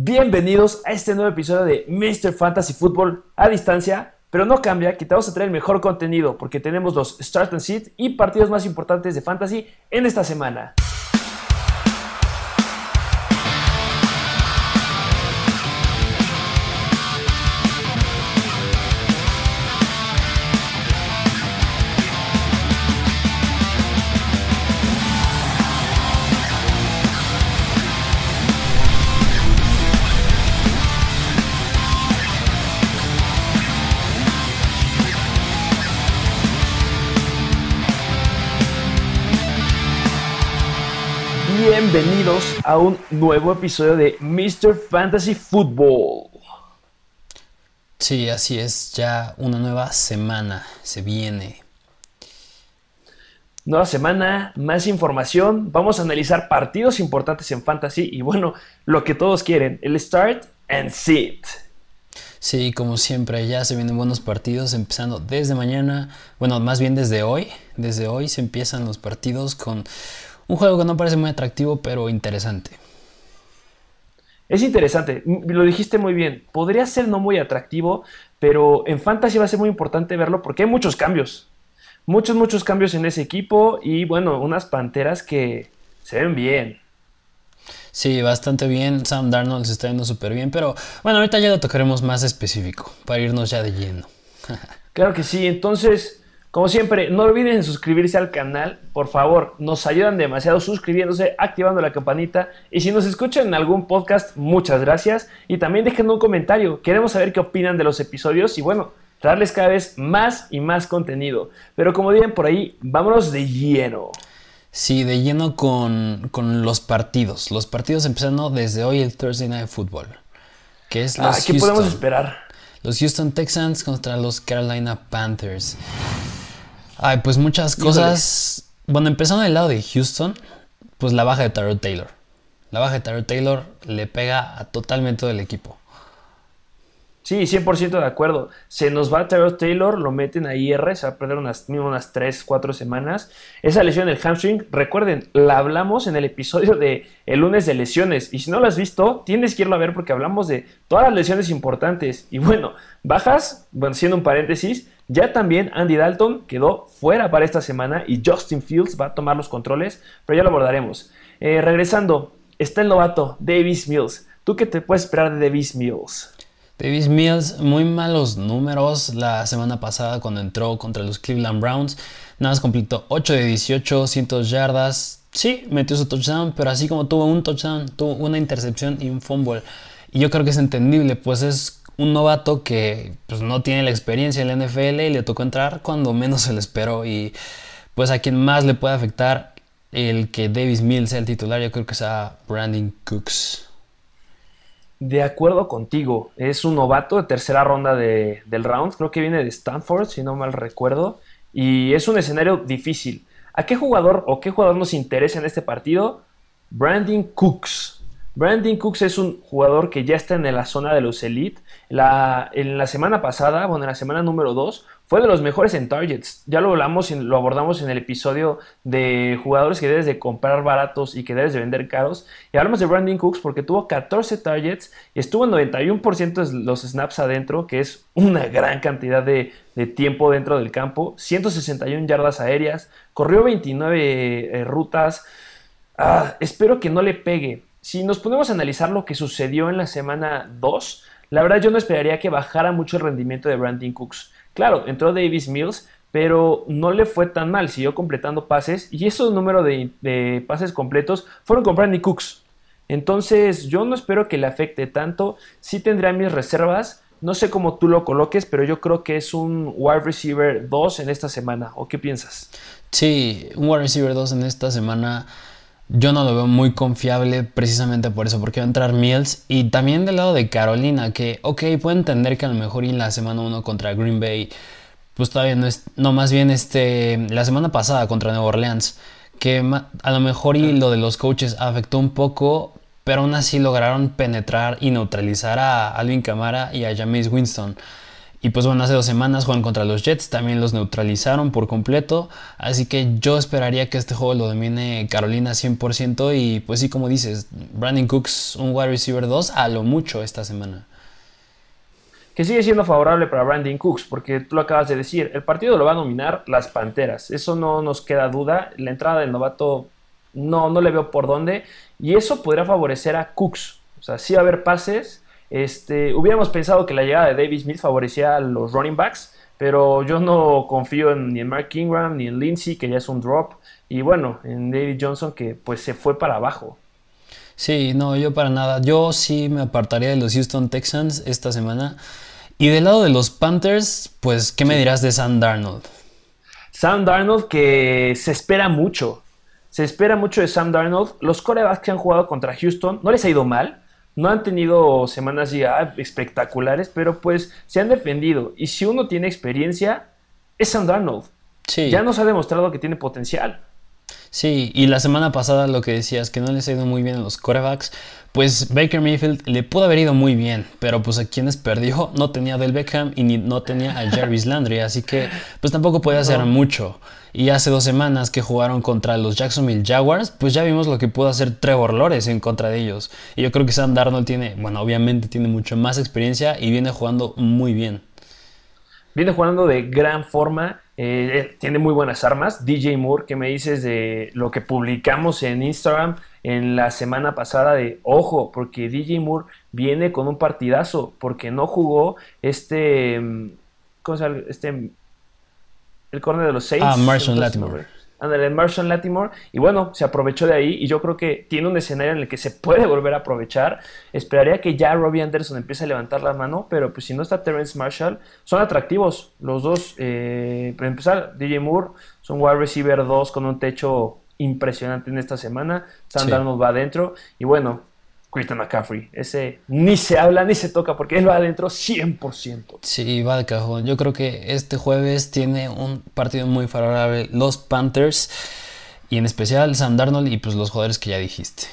Bienvenidos a este nuevo episodio de Mr. Fantasy Football a distancia, pero no cambia que te vamos a traer el mejor contenido porque tenemos los Start and Sit y partidos más importantes de Fantasy en esta semana. Bienvenidos a un nuevo episodio de Mr. Fantasy Football. Sí, así es, ya una nueva semana se viene. Nueva semana, más información, vamos a analizar partidos importantes en Fantasy y bueno, lo que todos quieren, el start and sit. Sí, como siempre, ya se vienen buenos partidos empezando desde mañana, bueno, más bien desde hoy, desde hoy se empiezan los partidos con un juego que no parece muy atractivo, pero interesante. Es interesante, lo dijiste muy bien. Podría ser no muy atractivo, pero en Fantasy va a ser muy importante verlo porque hay muchos cambios. Muchos, muchos cambios en ese equipo y bueno, unas panteras que se ven bien. Sí, bastante bien. Sam Darnold se está yendo súper bien, pero bueno, ahorita ya lo tocaremos más específico para irnos ya de lleno. claro que sí, entonces como siempre, no olviden suscribirse al canal, por favor, nos ayudan demasiado suscribiéndose, activando la campanita y si nos escuchan en algún podcast, muchas gracias y también dejen un comentario, queremos saber qué opinan de los episodios y bueno, traerles cada vez más y más contenido. Pero como digan por ahí, vámonos de lleno. Sí, de lleno con, los partidos, los partidos empezando desde hoy el Thursday Night Football, que es los ah, ¿Qué podemos esperar? Los Houston Texans contra los Carolina Panthers. Ay, pues muchas cosas. Bueno, empezando del lado de Houston, pues la baja de Tyrod Taylor. La baja de Tyrod Taylor le pega a totalmente todo el equipo. Sí, 100% de acuerdo. Se nos va Tyrod Taylor, lo meten a IR, se va a perder unas, unas 3, 4 semanas. Esa lesión del hamstring, recuerden, la hablamos en el episodio de el lunes de lesiones. Y si no lo has visto, tienes que irlo a ver porque hablamos de todas las lesiones importantes. Y bueno, bajas, bueno, siendo un paréntesis, ya también Andy Dalton quedó fuera para esta semana y Justin Fields va a tomar los controles, pero ya lo abordaremos. Eh, regresando, está el novato Davis Mills. ¿Tú qué te puedes esperar de Davis Mills? Davis Mills, muy malos números la semana pasada cuando entró contra los Cleveland Browns. Nada más completó 8 de 18, 100 yardas. Sí, metió su touchdown, pero así como tuvo un touchdown, tuvo una intercepción y un fumble. Y yo creo que es entendible, pues es un novato que pues, no tiene la experiencia en la NFL y le tocó entrar cuando menos se le esperó. Y pues a quien más le puede afectar el que Davis Mills sea el titular, yo creo que sea Brandon Cooks. De acuerdo contigo, es un novato de tercera ronda del round, creo que viene de Stanford, si no mal recuerdo, y es un escenario difícil. ¿A qué jugador o qué jugador nos interesa en este partido? Brandon Cooks. Brandon Cooks es un jugador que ya está en la zona de los elite. En la semana pasada, bueno, en la semana número 2, fue de los mejores en targets. Ya lo hablamos, lo abordamos en el episodio de jugadores que debes de comprar baratos y que debes de vender caros. Y hablamos de Brandon Cooks porque tuvo 14 targets y estuvo en 91% de los snaps adentro, que es una gran cantidad de, tiempo dentro del campo. 161 yardas aéreas, corrió 29 eh, rutas. Ah, espero que no le pegue si nos ponemos a analizar lo que sucedió en la semana 2, la verdad yo no esperaría que bajara mucho el rendimiento de Brandon Cooks. Claro, entró Davis Mills, pero no le fue tan mal, siguió completando pases y esos números de, pases completos fueron con Brandon Cooks. Entonces yo no espero que le afecte tanto, sí tendré mis reservas, no sé cómo tú lo coloques, pero yo creo que es un wide receiver 2 en esta semana, ¿o qué piensas? Sí, un wide receiver 2 en esta semana yo no lo veo muy confiable precisamente por eso, porque va a entrar Mills. Y también del lado de Carolina, que, ok, puedo entender que a lo mejor en la semana 1 contra Green Bay, pues todavía no es, no, más bien este, la semana pasada contra Nueva Orleans, que a lo mejor y lo de los coaches afectó un poco, pero aún así lograron penetrar y neutralizar a Alvin Kamara y a James Winston. Y pues bueno, hace dos semanas juegan contra los Jets, también los neutralizaron por completo. Así que yo esperaría que este juego lo domine Carolina 100%. Y pues sí, como dices, Brandon Cooks, un wide receiver 2, a lo mucho esta semana. Que sigue siendo favorable para Brandon Cooks, porque tú lo acabas de decir, el partido lo va a dominar las Panteras. Eso no nos queda duda. La entrada del novato no, no le veo por dónde. Y eso podría favorecer a Cooks. O sea, sí va a haber pases este, hubiéramos pensado que la llegada de David Smith favorecía a los running backs, pero yo no confío ni en Mark Ingram ni en Lindsay, que ya es un drop, y bueno, en David Johnson, que pues se fue para abajo. Sí, no, yo para nada. Yo sí me apartaría de los Houston Texans esta semana. Y del lado de los Panthers, pues, ¿qué me dirás de Sam Darnold? Sam Darnold que se espera mucho. Se espera mucho de Sam Darnold. Los corebacks que han jugado contra Houston no les ha ido mal no han tenido semanas ya espectaculares, pero pues se han defendido. Y si uno tiene experiencia, es Sam Darnold. Sí. Ya nos ha demostrado que tiene potencial. Sí, y la semana pasada lo que decías, que no les ha ido muy bien a los corebacks, pues Baker Mayfield le pudo haber ido muy bien, pero pues a quienes perdió no tenía a Del Beckham y ni, no tenía a Jarvis Landry, así que pues tampoco podía hacer mucho. Y hace dos semanas que jugaron contra los Jacksonville Jaguars, pues ya vimos lo que pudo hacer Trevor Lores en contra de ellos. Y yo creo que Sam Darnold tiene, bueno, obviamente tiene mucho más experiencia y viene jugando muy bien. Viene jugando de gran forma, eh, eh, tiene muy buenas armas. DJ Moore, ¿qué me dices de lo que publicamos en Instagram en la semana pasada de, ojo, porque DJ Moore viene con un partidazo, porque no jugó este, mm, ¿cómo se llama? Este el corner de los Saints. Ah, Marshall Latimore. Ándale, Marshall Latimore. Y bueno, se aprovechó de ahí. Y yo creo que tiene un escenario en el que se puede volver a aprovechar. Esperaría que ya Robbie Anderson empiece a levantar la mano. Pero pues si no está Terrence Marshall, son atractivos los dos. Eh, para empezar, DJ Moore son wide receiver 2 con un techo impresionante en esta semana. Sandal nos va adentro. Y bueno, Christian McCaffrey. Ese ni se habla ni se toca porque él va adentro 100%. Sí, va de cajón. Yo creo que este jueves tiene un partido muy favorable los Panthers y en especial Sam Darnold y pues los jugadores que ya dijiste.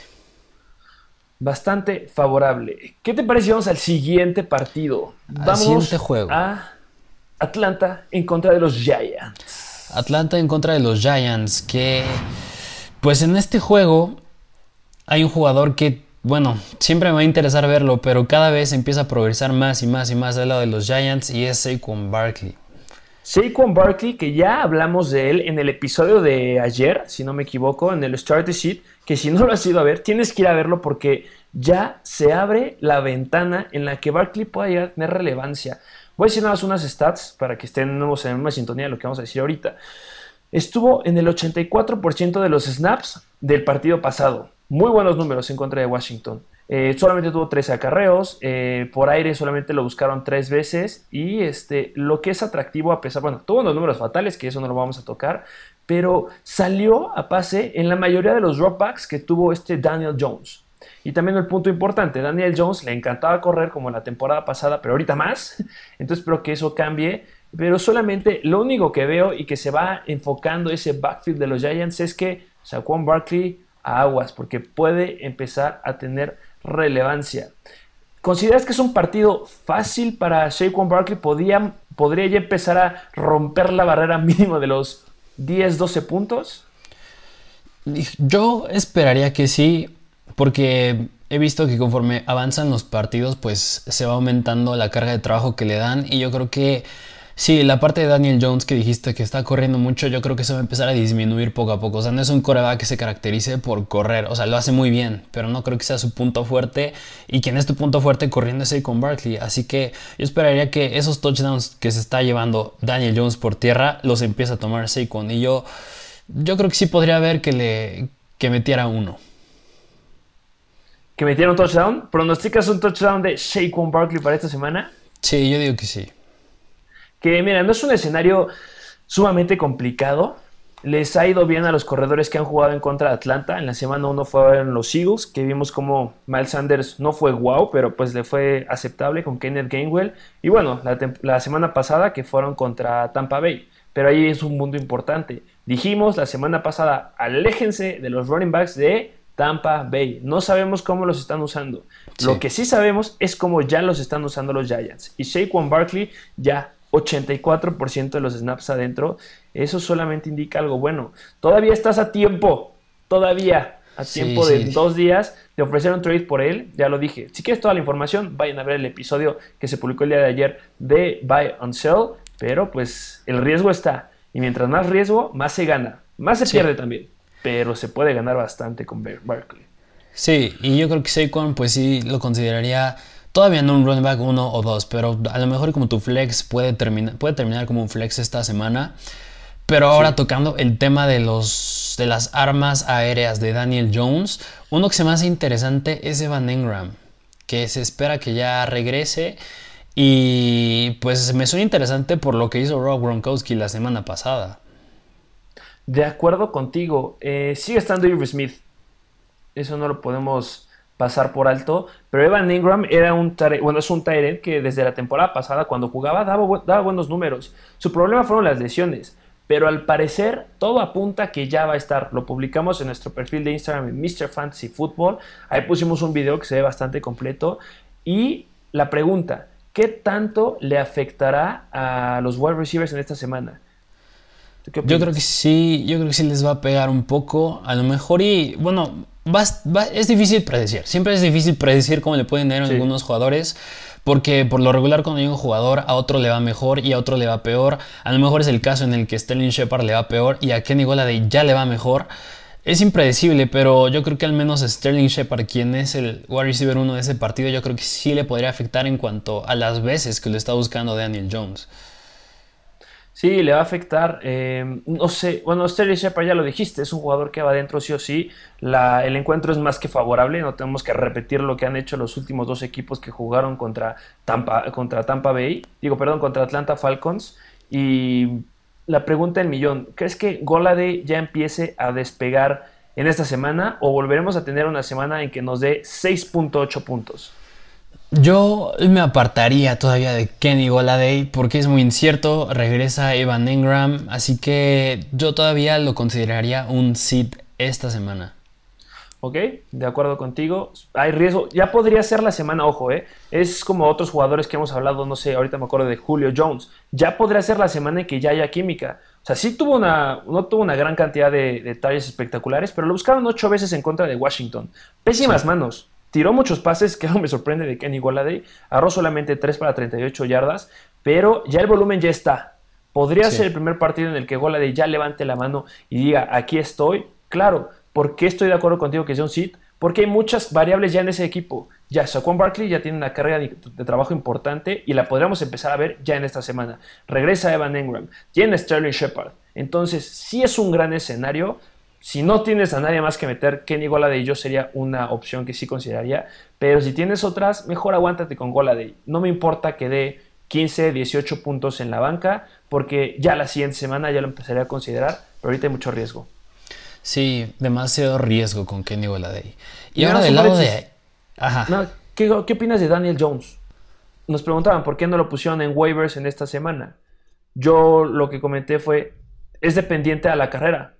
Bastante favorable. ¿Qué te parece? Vamos al siguiente partido. Vamos siguiente juego. a Atlanta en contra de los Giants. Atlanta en contra de los Giants que pues en este juego hay un jugador que bueno, siempre me va a interesar verlo, pero cada vez empieza a progresar más y más y más del lado de los Giants y es Saquon Barkley. Saquon Barkley, que ya hablamos de él en el episodio de ayer, si no me equivoco, en el Start Sheet, que si no lo has ido a ver, tienes que ir a verlo porque ya se abre la ventana en la que Barkley pueda llegar a tener relevancia. Voy a decir nada más unas stats para que estén en la sintonía de lo que vamos a decir ahorita. Estuvo en el 84% de los snaps del partido pasado muy buenos números en contra de Washington. Eh, solamente tuvo 13 acarreos, eh, por aire solamente lo buscaron tres veces y este, lo que es atractivo a pesar, bueno, tuvo unos números fatales, que eso no lo vamos a tocar, pero salió a pase en la mayoría de los dropbacks que tuvo este Daniel Jones. Y también el punto importante, Daniel Jones le encantaba correr como la temporada pasada, pero ahorita más, entonces espero que eso cambie, pero solamente lo único que veo y que se va enfocando ese backfield de los Giants es que Saquon Barkley aguas, porque puede empezar a tener relevancia. ¿Consideras que es un partido fácil para Saquon Barkley? ¿Podría, ¿Podría ya empezar a romper la barrera mínima de los 10, 12 puntos? Yo esperaría que sí, porque he visto que conforme avanzan los partidos, pues se va aumentando la carga de trabajo que le dan y yo creo que Sí, la parte de Daniel Jones que dijiste que está corriendo mucho, yo creo que eso va a empezar a disminuir poco a poco. O sea, no es un coreback que se caracterice por correr. O sea, lo hace muy bien, pero no creo que sea su punto fuerte. Y quien es tu punto fuerte corriendo es con Barkley. Así que yo esperaría que esos touchdowns que se está llevando Daniel Jones por tierra los empiece a tomar Saquon. Y yo, yo creo que sí podría haber que le que metiera uno. ¿Que metiera un touchdown? ¿Pronosticas un touchdown de Saquon Barkley para esta semana? Sí, yo digo que sí que mira, no es un escenario sumamente complicado. Les ha ido bien a los corredores que han jugado en contra de Atlanta. En la semana 1 fueron los Eagles, que vimos como Miles Sanders no fue wow, pero pues le fue aceptable con Kenneth Gainwell. Y bueno, la, semana pasada que fueron contra Tampa Bay. Pero ahí es un mundo importante. Dijimos la semana pasada, aléjense de los running backs de Tampa Bay. No sabemos cómo los están usando. Lo que sí sabemos es cómo ya los están usando los Giants. Y Saquon Barkley ya 84% de los snaps adentro. Eso solamente indica algo bueno. Todavía estás a tiempo. Todavía a tiempo de dos días de ofrecer un trade por él. Ya lo dije. Si quieres toda la información, vayan a ver el episodio que se publicó el día de ayer de Buy on Sell. Pero pues el riesgo está. Y mientras más riesgo, más se gana. Más se pierde también. Pero se puede ganar bastante con Barkley. Sí, y yo creo que Saquon, pues sí, lo consideraría todavía no un running back uno o dos, pero a lo mejor como tu flex puede, terminar puede terminar como un flex esta semana. Pero ahora tocando el tema de, los, de las armas aéreas de Daniel Jones, uno que se me hace interesante es Evan Engram, que se espera que ya regrese. Y pues me suena interesante por lo que hizo Rob Gronkowski la semana pasada. De acuerdo contigo, eh, sigue estando Irv Smith. Eso no lo podemos pasar por alto. Pero Evan Ingram era un bueno, es un Tyrant que desde la temporada pasada, cuando jugaba, daba, daba, buenos números. Su problema fueron las lesiones. Pero al parecer, todo apunta que ya va a estar. Lo publicamos en nuestro perfil de Instagram en Mr. Fantasy Football. Ahí pusimos un video que se ve bastante completo. Y la pregunta: ¿qué tanto le afectará a los wide receivers en esta semana? Yo creo que sí, yo creo que sí les va a pegar un poco. A lo mejor y, bueno, es difícil predecir. Siempre es difícil predecir cómo le pueden ir a algunos jugadores. Porque por lo regular cuando hay un jugador a otro le va mejor y a otro le va peor. A lo mejor es el caso en el que Sterling Shepard le va peor y a Kenny Golladay ya le va mejor. Es impredecible, pero yo creo que al menos Sterling Shepard, quien es el wide receiver 1 de ese partido, yo creo que sí le podría afectar en cuanto a las veces que lo está buscando Daniel Jones. Sí, le va a afectar. Eh, no sé, bueno, Sterling Shepard ya lo dijiste, es un jugador que va adentro sí o sí. La, el encuentro es más que favorable, no tenemos que repetir lo que han hecho los últimos dos equipos que jugaron contra Tampa, contra Tampa Bay, digo, perdón, contra Atlanta Falcons. Y la pregunta del millón, ¿crees que Golade ya empiece a despegar en esta semana o volveremos a tener una semana en que nos dé 6.8 puntos? Yo me apartaría todavía de Kenny Goladay porque es muy incierto. Regresa Evan Engram, así que yo todavía lo consideraría un sit esta semana. Ok, de acuerdo contigo. Hay riesgo. Ya podría ser la semana, ojo, ¿eh? Es como otros jugadores que hemos hablado, no sé, ahorita me acuerdo de Julio Jones. Ya podría ser la semana en que ya haya química. O sea, sí tuvo una, no tuvo una gran cantidad de detalles espectaculares, pero lo buscaron ocho veces en contra de Washington. Pésimas manos tiró muchos pases, que no me sorprende de Kenny Golladay, agarró solamente 3 para 38 yardas, pero ya el volumen ya está. Podría ser el primer partido en el que Golladay ya levante la mano y diga, aquí estoy. Claro, ¿por qué estoy de acuerdo contigo que sea un sit? Porque hay muchas variables ya en ese equipo. Ya Saquon Barkley ya tiene una carga de, trabajo importante y la podríamos empezar a ver ya en esta semana. Regresa Evan Engram, tiene Sterling Shepard. Entonces, sí es un gran escenario, si no tienes a nadie más que meter, Kenny Goladay yo sería una opción que sí consideraría. Pero si tienes otras, mejor aguántate con Goladay. No me importa que dé 15, 18 puntos en la banca, porque ya la siguiente semana ya lo empezaría a considerar, pero ahorita hay mucho riesgo. Sí, demasiado riesgo con Kenny Goladay. Y, ahora del lado de... Ajá. ¿qué, ¿Qué opinas de Daniel Jones? Nos preguntaban por qué no lo pusieron en waivers en esta semana. Yo lo que comenté fue, es dependiente a la carrera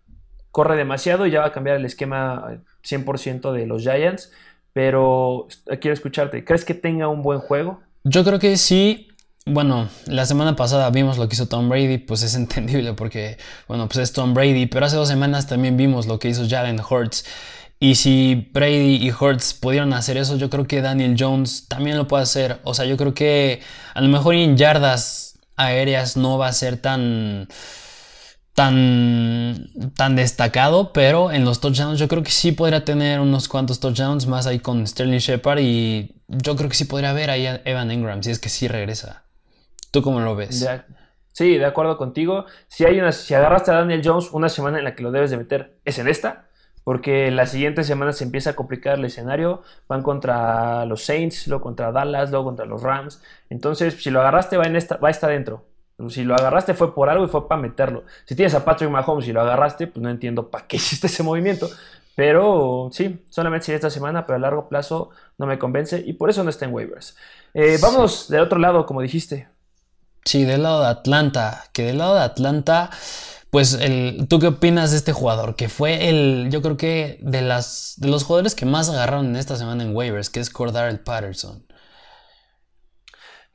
corre demasiado y ya va a cambiar el esquema 100% de los Giants. Pero quiero escucharte. ¿Crees que tenga un buen juego? Yo creo que sí. Bueno, la semana pasada vimos lo que hizo Tom Brady, pues es entendible porque, bueno, pues es Tom Brady, pero hace dos semanas también vimos lo que hizo Jalen Hurts. Y si Brady y Hurts pudieron hacer eso, yo creo que Daniel Jones también lo puede hacer. O sea, yo creo que a lo mejor en yardas aéreas no va a ser tan tan, tan destacado, pero en los touchdowns yo creo que sí podría tener unos cuantos touchdowns más ahí con Sterling Shepard y yo creo que sí podría ver ahí a Evan Ingram si es que sí regresa. ¿Tú cómo lo ves? sí, de acuerdo contigo. Si, hay una, si agarraste a Daniel Jones una semana en la que lo debes de meter, es en esta. Porque la siguiente semana se empieza a complicar el escenario. Van contra los Saints, luego contra Dallas, luego contra los Rams. Entonces, si lo agarraste, va, en esta, va a estar dentro. Si lo agarraste fue por algo y fue para meterlo. Si tienes a Patrick Mahomes y lo agarraste, pues no entiendo para qué hiciste ese movimiento. Pero sí, solamente si esta semana, pero a largo plazo no me convence y por eso no está en waivers. Eh, vamos del otro lado, como dijiste. Sí, del lado de Atlanta. Que del lado de Atlanta, pues el, ¿tú qué opinas de este jugador? Que fue el, yo creo que de, las, de los jugadores que más agarraron en esta semana en waivers, que es Cordarel Patterson.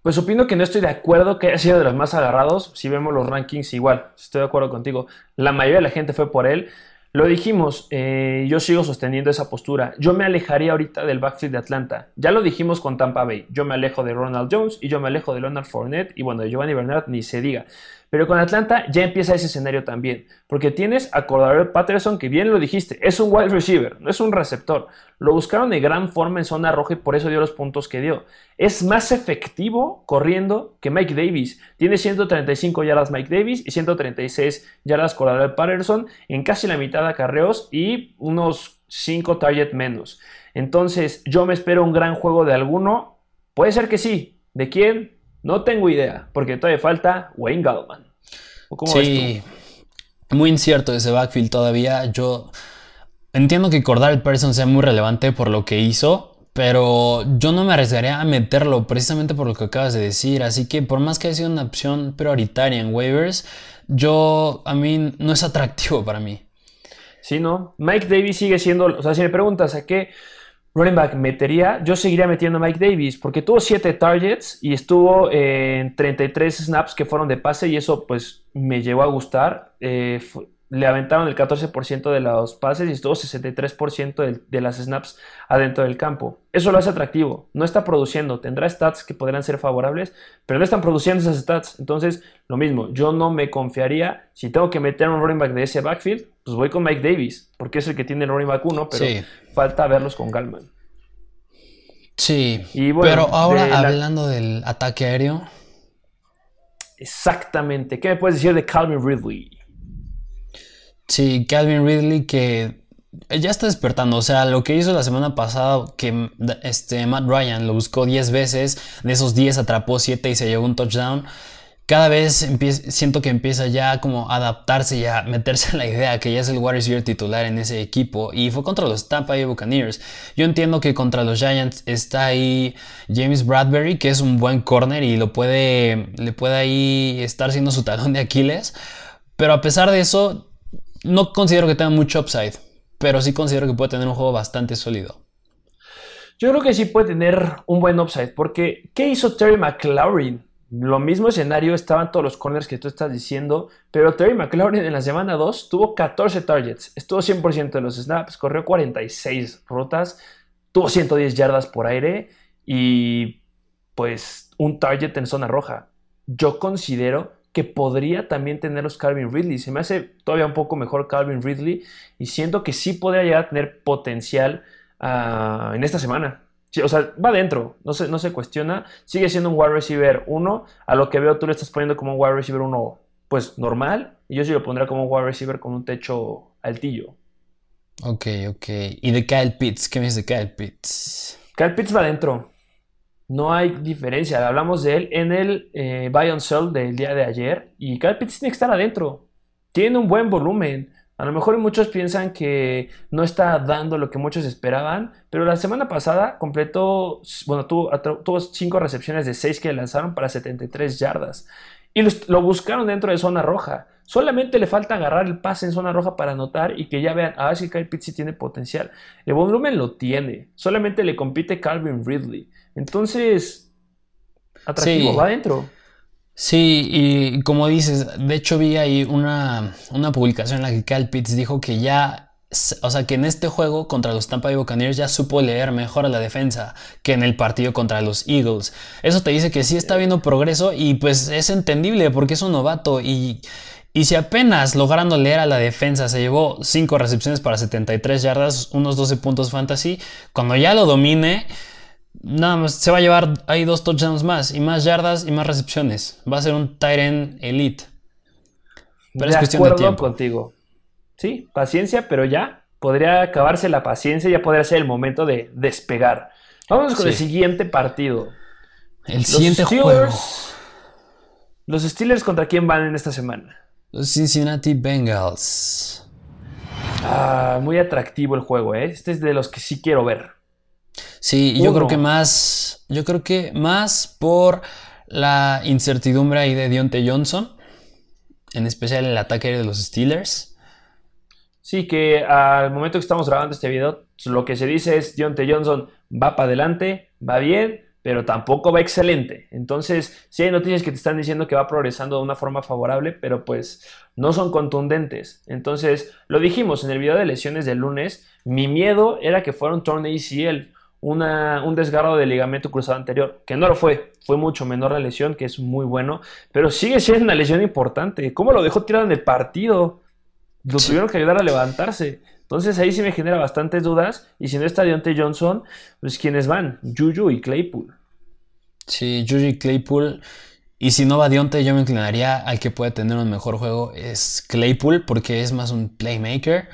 Pues opino que no estoy de acuerdo que haya sido de los más agarrados. Si vemos los rankings, igual, estoy de acuerdo contigo. La mayoría de la gente fue por él. Lo dijimos, eh, yo sigo sosteniendo esa postura. Yo me alejaría ahorita del backfield de Atlanta. Ya lo dijimos con Tampa Bay. Yo me alejo de Ronald Jones y yo me alejo de Leonard Fournette y bueno, de Giovanni Bernard ni se diga. Pero con Atlanta ya empieza ese escenario también, porque tienes a Cordero Patterson, que bien lo dijiste, es un wide receiver, no es un receptor. Lo buscaron de gran forma en zona roja y por eso dio los puntos que dio. Es más efectivo corriendo que Mike Davis. Tiene 135 yardas Mike Davis y 136 yardas Cordero Patterson en casi la mitad de acarreos y unos 5 targets menos. Entonces, yo me espero un gran juego de alguno. Puede ser que sí. ¿De quién? No tengo idea, porque todavía falta Wayne Gallman. sí, muy incierto ese backfield todavía. Yo entiendo que Cordell Person sea muy relevante por lo que hizo, pero yo no me arriesgaría a meterlo precisamente por lo que acabas de decir. Así que por más que haya sido una opción prioritaria en waivers, yo a mí no es atractivo para mí. Sí, no. Mike Davis sigue siendo, o sea, si me preguntas a qué running back metería, yo seguiría metiendo a Mike Davis porque tuvo 7 targets y estuvo en 33 snaps que fueron de pase y eso pues me llegó a gustar. Eh, le aventaron el 14% de los pases y estuvo 63% de, las snaps adentro del campo. Eso lo hace atractivo. No está produciendo. Tendrá stats que podrán ser favorables, pero no están produciendo esas stats. Entonces, lo mismo. Yo no me confiaría. Si tengo que meter un running back de ese backfield, pues voy con Mike Davis, porque es el que tiene el running back 1, pero falta verlos con Galman. Sí. pero ahora hablando del ataque aéreo. Exactamente. ¿Qué me puedes decir de Calvin Ridley? Sí, Calvin Ridley que ya está despertando. O sea, lo que hizo la semana pasada, que este, Matt Ryan lo buscó 10 veces, de esos 10 atrapó 7 y se llevó un touchdown. Cada vez siento que empieza ya como a adaptarse y a meterse en la idea que ya es el wide receiver titular en ese equipo. Y fue contra los Tampa Bay Buccaneers. Yo entiendo que contra los Giants está ahí James Bradbury, que es un buen corner y lo puede, le puede ahí estar siendo su talón de Aquiles. Pero a pesar de eso, no considero que tenga mucho upside, pero sí considero que puede tener un juego bastante sólido. Yo creo que sí puede tener un buen upside, porque ¿qué hizo Terry McLaurin? Lo mismo escenario, estaban todos los corners que tú estás diciendo, pero Terry McLaurin en la semana 2 tuvo 14 targets, estuvo 100% de los snaps, corrió 46 rutas, tuvo 110 yardas por aire y pues un target en zona roja. Yo considero que podría también tener los Calvin Ridley. Se me hace todavía un poco mejor Calvin Ridley y siento que sí podría llegar a tener potencial ah, en esta semana. O sea, va adentro, no se, no se cuestiona. Sigue siendo un wide receiver 1. A lo que veo, tú le estás poniendo como un wide receiver 1, pues normal. Y yo sí lo pondría como un wide receiver con un techo altillo. Ok, ok. ¿Y de Kyle Pitts? ¿Qué me dices de Kyle Pitts? Kyle Pitts va adentro. No hay diferencia. Hablamos de él en el eh, buy on sell del día de ayer y Kyle Pitts tiene que estar adentro. Tiene un buen volumen. A lo mejor muchos piensan que no está dando lo que muchos esperaban, pero la semana pasada completó, bueno, tuvo, tuvo cinco recepciones de seis que lanzaron para 73 yardas. Y lo, buscaron dentro de zona roja. Solamente le falta agarrar el pase en zona roja para anotar y que ya vean, ah, si Kyle Pitts tiene potencial. El volumen lo tiene. Solamente le compite Calvin Ridley. Entonces, atractivo, va adentro. Sí, y como dices, de hecho vi ahí una, publicación en la que Cal Pitts dijo que ya, o sea, que en este juego contra los Tampa Bay Buccaneers ya supo leer mejor a la defensa que en el partido contra los Eagles. Eso te dice que sí está viendo progreso y pues es entendible porque es un novato y, y si apenas logrando leer a la defensa se llevó 5 recepciones para 73 yardas, unos 12 puntos fantasy, cuando ya lo domine nada más se va a llevar ahí dos touchdowns más y más yardas y más recepciones. Va a ser un Tyrant elite. Pero de es cuestión acuerdo de tiempo. contigo. Sí, paciencia, pero ya podría acabarse la paciencia, ya podría ser el momento de despegar. Vamos con el siguiente partido. El siguiente juego. Los Steelers contra quién van en esta semana? Los Cincinnati Bengals. Ah, muy atractivo el juego, ¿eh? Este es de los que sí quiero ver. Sí, yo creo que más, yo creo que más por la incertidumbre ahí de Dionte Johnson. en especial el ataque de los Steelers. Sí, que al momento que estamos grabando este video, lo que se dice es Deontay Johnson va para adelante, va bien, pero tampoco va excelente. Entonces, sí hay noticias que te están diciendo que va progresando de una forma favorable, pero pues no son contundentes. Entonces, lo dijimos en el video de lesiones del lunes, mi miedo era que fuera un torn ACL, una, un desgarro de ligamento cruzado anterior, que no lo fue, fue mucho menor la lesión, que es muy bueno, pero sigue siendo una lesión importante. ¿Cómo lo dejó tirado en el partido? Lo tuvieron que ayudar a levantarse. Entonces ahí sí me genera bastantes dudas. Y si no está Deontay Johnson, pues ¿quiénes van? Juju y Claypool. Sí, Juju y Claypool. Y si no va Deontay, yo me inclinaría al que puede tener un mejor juego. Es Claypool, porque es más un playmaker.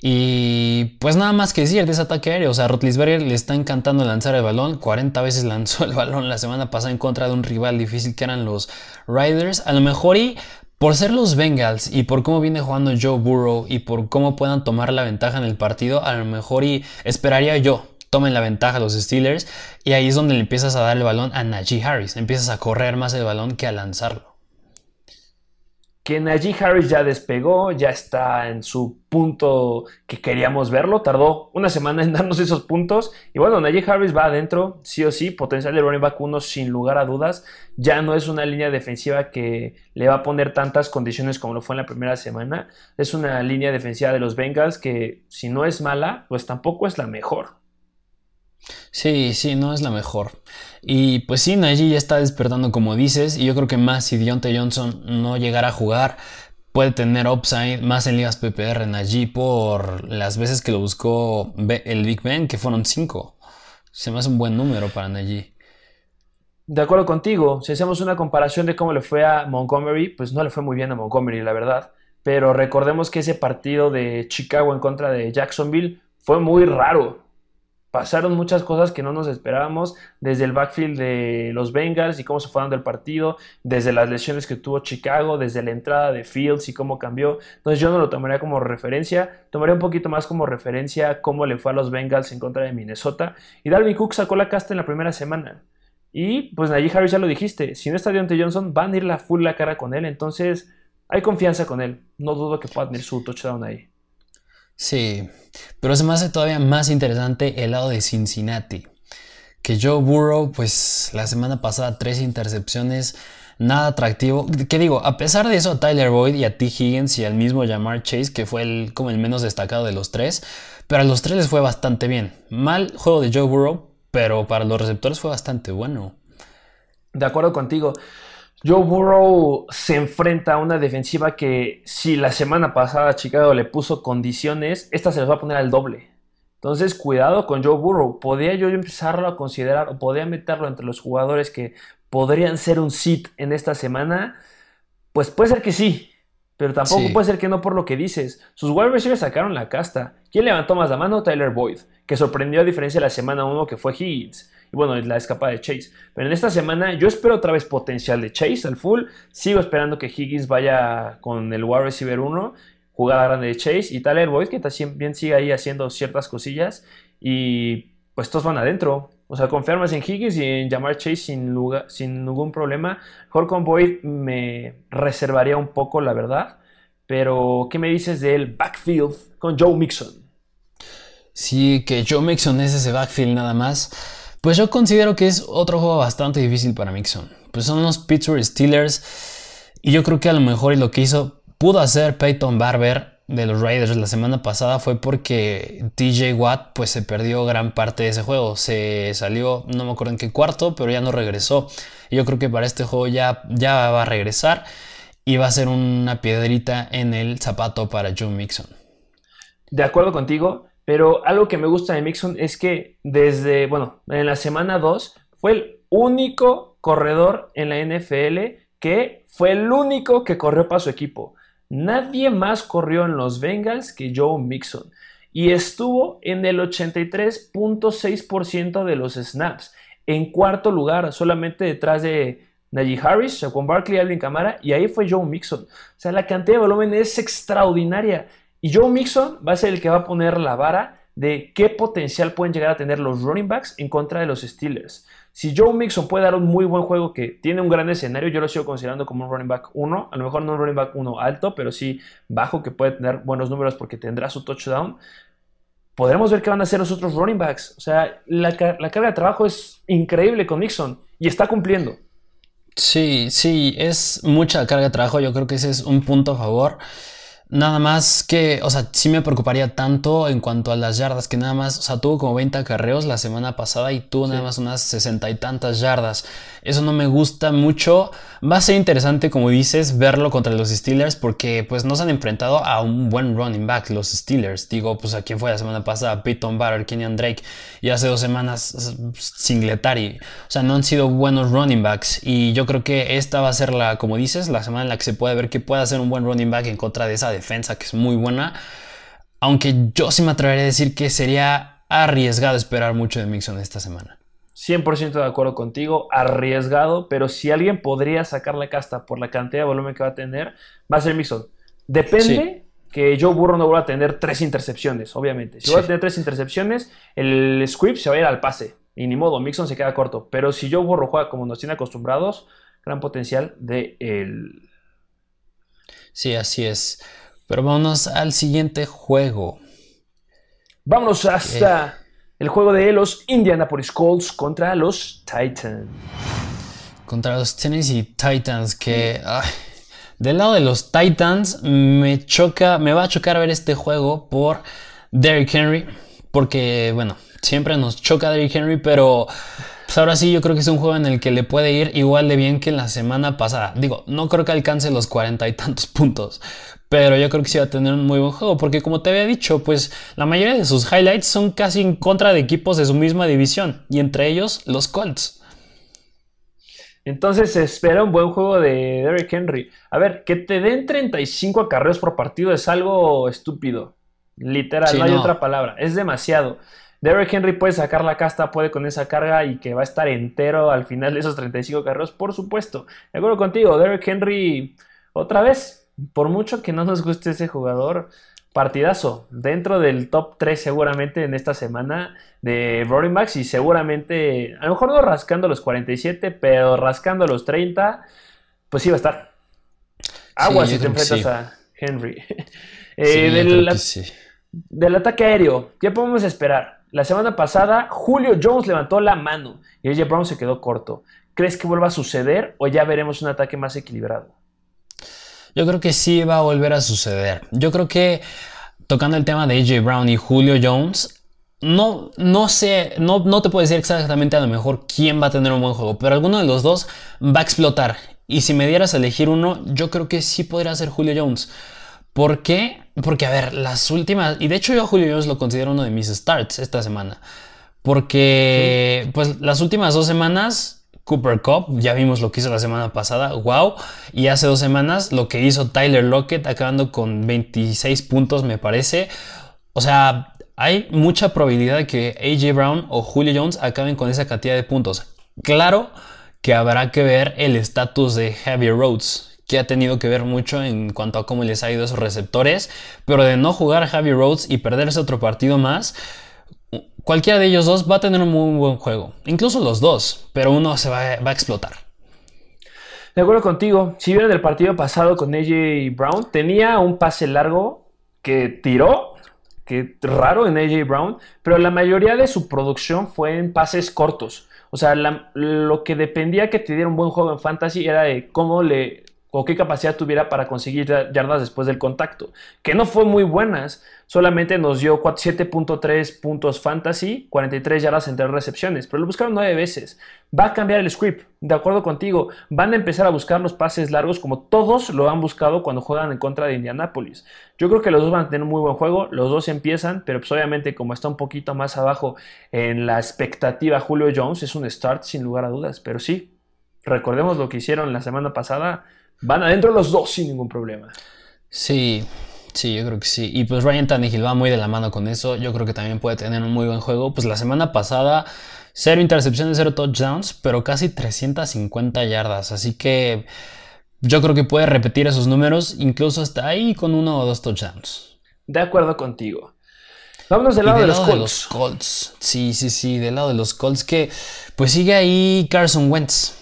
Y pues nada más que decir de ese ataque aéreo. O sea, Rotlisberger le está encantando lanzar el balón. 40 veces lanzó el balón la semana pasada en contra de un rival difícil que eran los Riders. A lo mejor y por ser los Bengals y por cómo viene jugando Joe Burrow y por cómo puedan tomar la ventaja en el partido, a lo mejor y esperaría yo tomen la ventaja los Steelers y ahí es donde le empiezas a dar el balón a Najee Harris, empiezas a correr más el balón que a lanzarlo que Najee Harris ya despegó, ya está en su punto que queríamos verlo. Tardó una semana en darnos esos puntos. Y bueno, Najee Harris va adentro, sí o sí, potencial de running back sin lugar a dudas. Ya no es una línea defensiva que le va a poner tantas condiciones como lo fue en la primera semana. Es una línea defensiva de los Bengals que si no es mala, pues tampoco es la mejor. Sí, sí, no es la mejor. Y pues sí, Najee ya está despertando como dices, y yo creo que más si Dionte Johnson no llegara a jugar, puede tener upside más en ligas PPR Najee por las veces que lo buscó el Big Ben, que fueron 5. Se me hace un buen número para Najee. De acuerdo contigo, si hacemos una comparación de cómo le fue a Montgomery, pues no le fue muy bien a Montgomery, la verdad. Pero recordemos que ese partido de Chicago en contra de Jacksonville fue muy raro pasaron muchas cosas que no nos esperábamos, desde el backfield de los Bengals y cómo se fue dando el partido, desde las lesiones que tuvo Chicago, desde la entrada de Fields y cómo cambió. Entonces yo no lo tomaría como referencia, tomaría un poquito más como referencia cómo le fue a los Bengals en contra de Minnesota. Y Dalvin Cook sacó la casta en la primera semana. Y pues Najee Harris ya lo dijiste, si no está Deontay Johnson, van a ir la full la cara con él, entonces hay confianza con él. No dudo que pueda tener su touchdown ahí. Sí, pero se me hace todavía más interesante el lado de Cincinnati. Que Joe Burrow, pues la semana pasada tres intercepciones, nada atractivo. ¿Qué digo? A pesar de eso, a Tyler Boyd y a T. Higgins y al mismo Jamar Chase, que fue el, como el menos destacado de los tres, pero a los tres les fue bastante bien. Mal juego de Joe Burrow, pero para los receptores fue bastante bueno. De acuerdo contigo. Joe Burrow se enfrenta a una defensiva que si la semana pasada Chicago le puso condiciones, esta se les va a poner al doble. Entonces, cuidado con Joe Burrow. ¿Podría yo empezarlo a considerar o podría meterlo entre los jugadores que podrían ser un sit en esta semana? Pues puede ser que sí, pero tampoco puede ser que no por lo que dices. Sus wide receivers sacaron la casta. ¿Quién levantó más la mano? Tyler Boyd, que sorprendió a diferencia de la semana 1 que fue Higgins y bueno, la escapada de Chase. Pero en esta semana yo espero otra vez potencial de Chase al full. Sigo esperando que Higgins vaya con el wide receiver 1, jugada grande de Chase y Tyler Boyd que también sigue ahí haciendo ciertas cosillas y pues todos van adentro. O sea, confiar más en Higgins y en llamar Chase sin, sin ningún problema. Con Boyd me reservaría un poco, la verdad. Pero, ¿qué me dices del backfield con Joe Mixon? Sí, que Joe Mixon es ese backfield nada más. Pues yo considero que es otro juego bastante difícil para Mixon. Pues son los Pittsburgh Steelers. Y yo creo que a lo mejor lo que hizo, pudo hacer Peyton Barber de los Raiders la semana pasada fue porque TJ Watt pues se perdió gran parte de ese juego. Se salió, no me acuerdo en qué cuarto, pero ya no regresó. Y yo creo que para este juego ya, ya va a regresar y va a ser una piedrita en el zapato para Joe Mixon. De acuerdo contigo, pero algo que me gusta de Mixon es que desde, bueno, en la semana 2 fue el único corredor en la NFL que fue el único que corrió para su equipo. Nadie más corrió en los Bengals que Joe Mixon. Y estuvo en el 83.6% de los snaps. En cuarto lugar, solamente detrás de Najee Harris, con Barkley, Alvin Kamara. Y ahí fue Joe Mixon. O sea, la cantidad de volumen es extraordinaria. Y Joe Mixon va a ser el que va a poner la vara de qué potencial pueden llegar a tener los running backs en contra de los Steelers. Si Joe Mixon puede dar un muy buen juego que tiene un gran escenario, yo lo sigo considerando como un running back 1. A lo mejor no un running back 1 alto, pero sí bajo, que puede tener buenos números porque tendrá su touchdown. Podremos ver qué van a hacer los otros running backs. O sea, la, la carga de trabajo es increíble con Mixon y está cumpliendo. Sí, sí, es mucha carga de trabajo. Yo creo que ese es un punto a favor. Nada más que, o sea, sí me preocuparía tanto en cuanto a las yardas, que nada más, o sea, tuvo como 20 acarreos la semana pasada y tuvo nada más unas 60 y tantas yardas. Eso no me gusta mucho. Va a ser interesante, como dices, verlo contra los Steelers porque pues no se han enfrentado a un buen running back los Steelers. Digo, pues a quién fue la semana pasada, Peyton Barber, Kenyon Drake y hace dos semanas Singletary. O sea, no han sido buenos running backs y yo creo que esta va a ser la, como dices, la semana en la que se puede ver que puede hacer un buen running back en contra de esa defensa que es muy buena. Aunque yo sí me atrevería a decir que sería arriesgado esperar mucho de Mixon esta semana. 100% de acuerdo contigo, arriesgado, pero si alguien podría sacar la casta por la cantidad de volumen que va a tener, va a ser Mixon. Depende que Joe Burrow no vuelva a tener tres intercepciones, obviamente. Si va a tener tres intercepciones, el script se va a ir al pase. Y ni modo, Mixon se queda corto. Pero si Joe Burrow juega como nos tiene acostumbrados, gran potencial de él. Sí, así es. Pero vámonos al siguiente juego. Vámonos hasta el juego de los Indianapolis Colts contra los Titans. Contra los Tennessee Titans, que del lado de los Titans me choca, me va a chocar ver este juego por Derrick Henry, porque bueno, siempre nos choca Derrick Henry, pero pues ahora sí yo creo que es un juego en el que le puede ir igual de bien que la semana pasada. Digo, no creo que alcance los cuarenta y tantos puntos, pero yo creo que sí va a tener un muy buen juego, porque como te había dicho, pues la mayoría de sus highlights son casi en contra de equipos de su misma división, y entre ellos los Colts. Entonces se espera un buen juego de Derrick Henry. A ver, que te den 35 acarreos por partido es algo estúpido. Literal, no hay otra palabra. Es demasiado. Derrick Henry puede sacar la casta, puede con esa carga y que va a estar entero al final de esos 35 acarreos, por supuesto. De acuerdo contigo, Derrick Henry, otra vez, por mucho que no nos guste ese jugador, partidazo. Dentro del top 3 seguramente en esta semana de running backs y seguramente, a lo mejor no rascando los 47, pero rascando los 30, pues sí va a estar. Agua si te enfrentas a Henry. Eh, del, del ataque aéreo, ¿qué podemos esperar? La semana pasada, Julio Jones levantó la mano y AJ Brown se quedó corto. ¿Crees que vuelva a suceder o ya veremos un ataque más equilibrado? Yo creo que sí va a volver a suceder. Yo creo que tocando el tema de AJ Brown y Julio Jones, no, no sé, no, no te puedo decir exactamente a lo mejor quién va a tener un buen juego, pero alguno de los dos va a explotar. Y si me dieras a elegir uno, yo creo que sí podría ser Julio Jones. ¿Por qué? Porque, a ver, las últimas, y de hecho yo a Julio Jones lo considero uno de mis starts esta semana. Porque, pues, las últimas dos semanas Cooper Cup, ya vimos lo que hizo la semana pasada, wow. Y hace dos semanas lo que hizo Tyler Lockett, acabando con 26 puntos, me parece. O sea, hay mucha probabilidad de que AJ Brown o Julio Jones acaben con esa cantidad de puntos. Claro que habrá que ver el estatus de Javier Rhodes, que ha tenido que ver mucho en cuanto a cómo les ha ido a esos receptores, pero de no jugar a Javier Rhodes y perderse otro partido más, Cualquiera de ellos dos va a tener un muy buen juego. Incluso los dos, pero uno se va, a explotar. De acuerdo contigo, si vieron el partido pasado con AJ Brown, tenía un pase largo que tiró, que raro en AJ Brown, pero la mayoría de su producción fue en pases cortos. O sea, lo que dependía que te diera un buen juego en fantasy era de cómo le o qué capacidad tuviera para conseguir yardas después del contacto, que no fue muy buenas, solamente nos dio 7.3 puntos fantasy, 43 yardas entre recepciones, pero lo buscaron nueve veces. Va a cambiar el script, de acuerdo contigo, van a empezar a buscar los pases largos como todos lo han buscado cuando juegan en contra de Indianapolis. Yo creo que los dos van a tener un muy buen juego, los dos empiezan, pero pues obviamente como está un poquito más abajo en la expectativa Julio Jones, es un start sin lugar a dudas, pero sí, recordemos lo que hicieron la semana pasada Van adentro los dos sin ningún problema. Sí, sí, yo creo que sí. Y pues Ryan Tannehill va muy de la mano con eso. Yo creo que también puede tener un muy buen juego. Pues la semana pasada, cero intercepciones, cero touchdowns, pero casi 350 yardas. Así que yo creo que puede repetir esos números, incluso hasta ahí con uno o dos touchdowns. De acuerdo contigo. Vámonos del lado, Y de, los lado de los Colts. Sí, sí, sí, del lado de los Colts que pues sigue ahí Carson Wentz.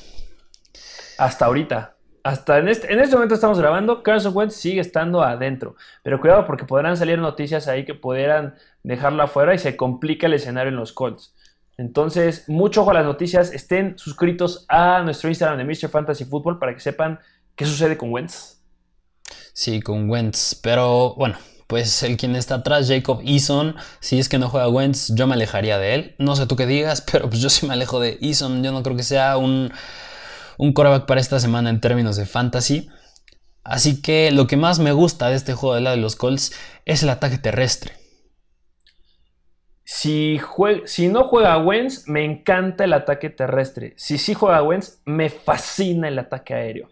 Hasta ahorita. Hasta en este, en este momento estamos grabando, Carson Wentz sigue estando adentro. Pero cuidado porque podrán salir noticias ahí que pudieran dejarlo afuera y se complica el escenario en los Colts. Entonces, mucho ojo a las noticias. Estén suscritos a nuestro Instagram de Mr. Fantasy Football para que sepan qué sucede con Wentz. Sí, con Wentz. Pero bueno, pues el quien está atrás, Jacob Eason, si es que no juega Wentz, yo me alejaría de él. No sé tú qué digas, pero pues yo sí me alejo de Eason. Yo no creo que sea un, un coreback para esta semana en términos de fantasy. Así que lo que más me gusta de este juego del lado de los Colts es el ataque terrestre. Si, si no juega Wentz, me encanta el ataque terrestre. Si sí juega Wentz, me fascina el ataque aéreo.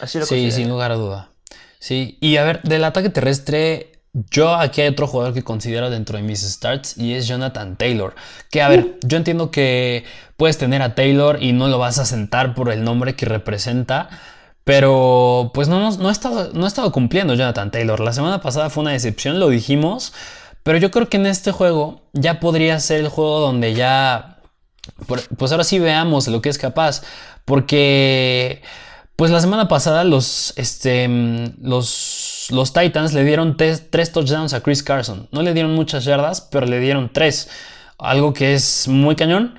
Así lo Sí, considero. sin lugar a duda. Sí, y a ver, del ataque terrestre, yo aquí hay otro jugador que considero dentro de mis starts y es Jonathan Taylor. Que a ver, yo entiendo que puedes tener a Taylor y no lo vas a sentar por el nombre que representa. Pero pues no, no, no, ha estado, no ha estado cumpliendo Jonathan Taylor. La semana pasada fue una decepción, lo dijimos. Pero yo creo que en este juego ya podría ser el juego donde ya pues ahora sí veamos lo que es capaz. Porque, pues la semana pasada los, este, mm, los, los Titans le dieron tres, touchdowns a Chris Carson. No le dieron muchas yardas, pero le dieron tres. Algo que es muy cañón.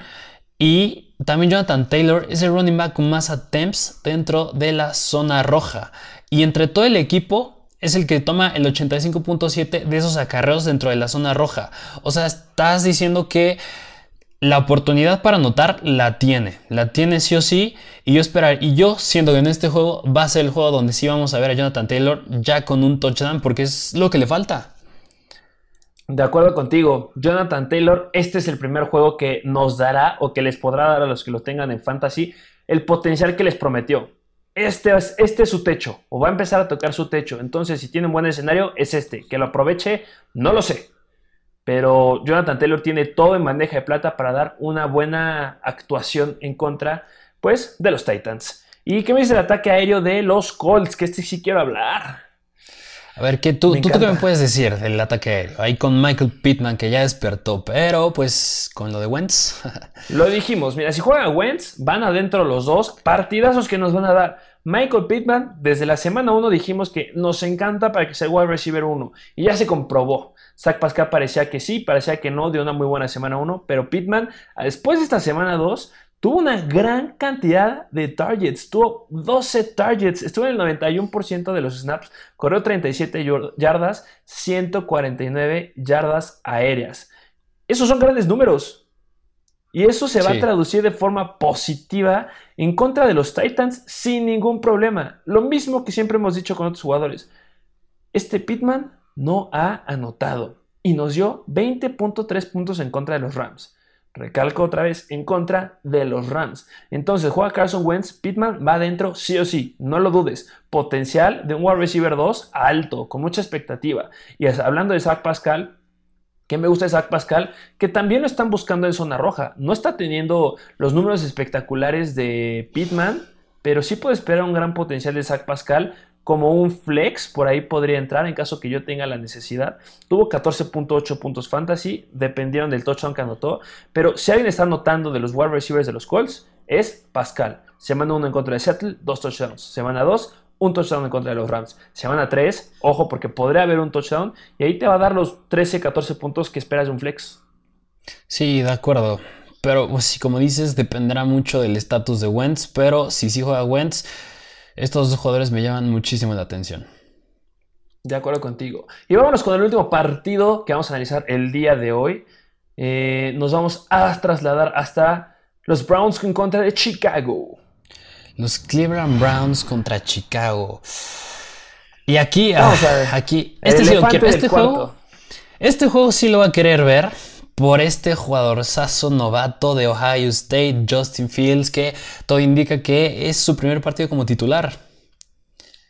Y también Jonathan Taylor es el running back con más attempts dentro de la zona roja. Y entre todo el equipo es el que toma el 85.7 de esos acarreos dentro de la zona roja. O sea, estás diciendo que la oportunidad para anotar la tiene, la tiene sí o sí, y yo esperar, y yo siento que en este juego va a ser el juego donde sí vamos a ver a Jonathan Taylor ya con un touchdown, porque es lo que le falta. De acuerdo contigo, Jonathan Taylor, este es el primer juego que nos dará o que les podrá dar a los que lo tengan en fantasy el potencial que les prometió. Este es, este es su techo, o va a empezar a tocar su techo. Entonces, si tiene un buen escenario, es este. Que lo aproveche, no lo sé. Pero Jonathan Taylor tiene todo en bandeja de plata para dar una buena actuación en contra, pues, de los Titans. ¿Y qué me dice el ataque aéreo de los Colts? Que este sí quiero hablar. A ver, ¿qué tú, Me ¿tú qué me puedes decir del ataque aéreo? Ahí con Michael Pittman que ya despertó, pero pues con lo de Wentz. Lo dijimos, mira, si juega Wentz, van adentro los dos, partidazos que nos van a dar. Michael Pittman, desde la semana 1 dijimos que nos encanta para que sea wide receiver 1 y ya se comprobó. Zach Pascal parecía que sí, parecía que no, de una muy buena semana 1, pero Pittman, después de esta semana 2, tuvo una gran cantidad de targets, tuvo 12 targets, estuvo en el 91% de los snaps, corrió 37 yard- yardas, 149 yardas aéreas. Esos son grandes números. Y eso se va Sí. a traducir de forma positiva en contra de los Titans sin ningún problema. Lo mismo que siempre hemos dicho con otros jugadores. Este Pittman no ha anotado y nos dio 20.3 puntos en contra de los Rams. Recalco otra vez, en contra de los Rams. Entonces juega Carson Wentz, Pittman va adentro sí o sí, no lo dudes. Potencial de un wide receiver 2 alto, con mucha expectativa. Y hablando de Zach Pascal, que me gusta de Zach Pascal, que también lo están buscando en zona roja. No está teniendo los números espectaculares de Pittman, pero sí puedo esperar un gran potencial de Zach Pascal como un flex, por ahí podría entrar en caso que yo tenga la necesidad. Tuvo 14.8 puntos fantasy, dependieron del touchdown que anotó, pero si alguien está anotando de los wide receivers de los Colts, es Pascal. Semana 1 en contra de Seattle, dos touchdowns. Semana 2, un touchdown en contra de los Rams. Semana 3, ojo porque podría haber un touchdown y ahí te va a dar los 13, 14 puntos que esperas de un flex. Sí, de acuerdo. Pero pues sí, como dices, dependerá mucho del estatus de Wentz, pero si sí juega Wentz, estos dos jugadores me llaman muchísimo la atención. De acuerdo contigo. Y vámonos con el último partido que vamos a analizar el día de hoy. Eh, nos vamos a trasladar hasta los Browns en contra de Chicago. Los Cleveland Browns contra Chicago. Y aquí, Vamos ah, a ver. aquí, este, sí lo quiero- este cuarto. juego, este juego sí lo va a querer ver por este jugador sazo novato de Ohio State, Justin Fields, que todo indica que es su primer partido como titular.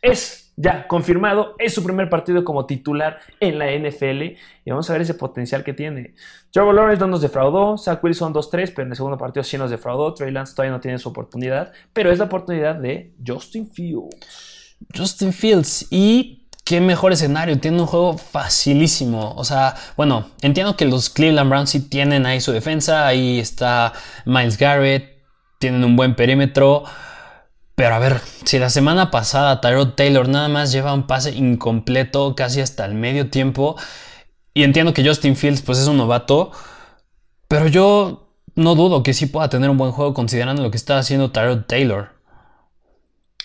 Es ya confirmado, es su primer partido como titular en la NFL y vamos a ver ese potencial que tiene. Trevor Lawrence no nos defraudó, Zach Wilson 2-3, pero en el segundo partido sí nos defraudó. Trey Lance todavía no tiene su oportunidad, pero es la oportunidad de Justin Fields. Justin Fields. Y qué mejor escenario. Tiene un juego facilísimo. O sea, bueno, entiendo que los Cleveland Browns sí tienen ahí su defensa. Ahí está Miles Garrett. Tienen un buen perímetro. Pero a ver, si la semana pasada Tyrod Taylor nada más lleva un pase incompleto casi hasta el medio tiempo. Y entiendo que Justin Fields pues es un novato. Pero yo no dudo que sí pueda tener un buen juego considerando lo que está haciendo Tyrod Taylor.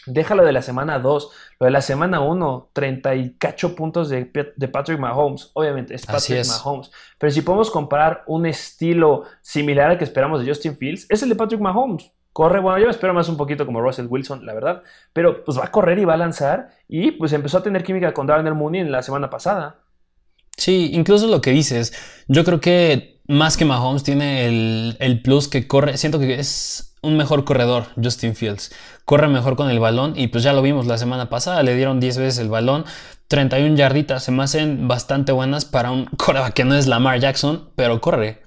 Déjalo de la semana 2. Lo de la semana 1, 30 y cacho puntos de, Patrick Mahomes. Obviamente es Patrick Mahomes. Pero si podemos comparar un estilo similar al que esperamos de Justin Fields, es el de Patrick Mahomes. Corre, bueno, yo me espero más un poquito como Russell Wilson, la verdad. Pero pues va a correr y va a lanzar. Y pues empezó a tener química con Darnell Mooney en la semana pasada. Sí, incluso lo que dices. Yo creo que más que Mahomes tiene el, el plus que corre. Siento que es un mejor corredor, Justin Fields. Corre mejor con el balón y pues ya lo vimos la semana pasada, le dieron 10 veces el balón, 31 yarditas, se me hacen bastante buenas para un coreback que no es Lamar Jackson, pero corre.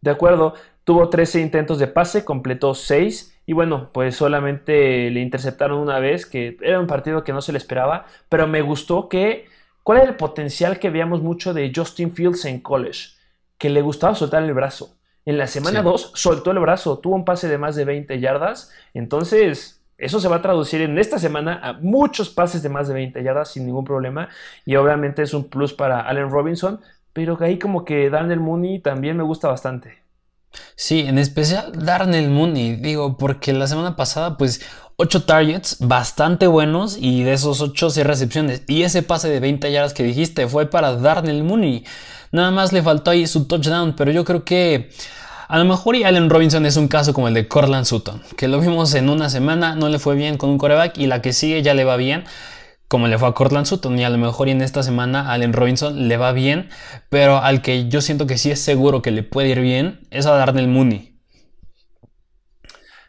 De acuerdo, tuvo 13 intentos de pase, completó 6 y bueno, pues solamente le interceptaron una vez, que era un partido que no se le esperaba, pero me gustó que, ¿cuál era el potencial que veíamos mucho de Justin Fields en college? Que le gustaba soltar el brazo en la semana 2 soltó el brazo, tuvo un pase de más de 20 yardas. Entonces, eso se va a traducir en esta semana a muchos pases de más de 20 yardas sin ningún problema. Y obviamente es un plus para Allen Robinson. Pero ahí como que Darnell Mooney también me gusta bastante. Sí, en especial Darnell Mooney, digo, porque la semana pasada, pues, 8 targets bastante buenos y de esos 8 6 recepciones. Y ese pase de 20 yardas que dijiste fue para Darnell Mooney. Nada más le faltó ahí su touchdown, pero yo creo que a lo mejor y Allen Robinson es un caso como el de Cortland Sutton, que lo vimos en una semana, no le fue bien con un coreback y la que sigue ya le va bien, como le fue a Cortland Sutton. Y a lo mejor en esta semana Allen Robinson le va bien, pero al que yo siento que sí es seguro que le puede ir bien es a Darnell Mooney.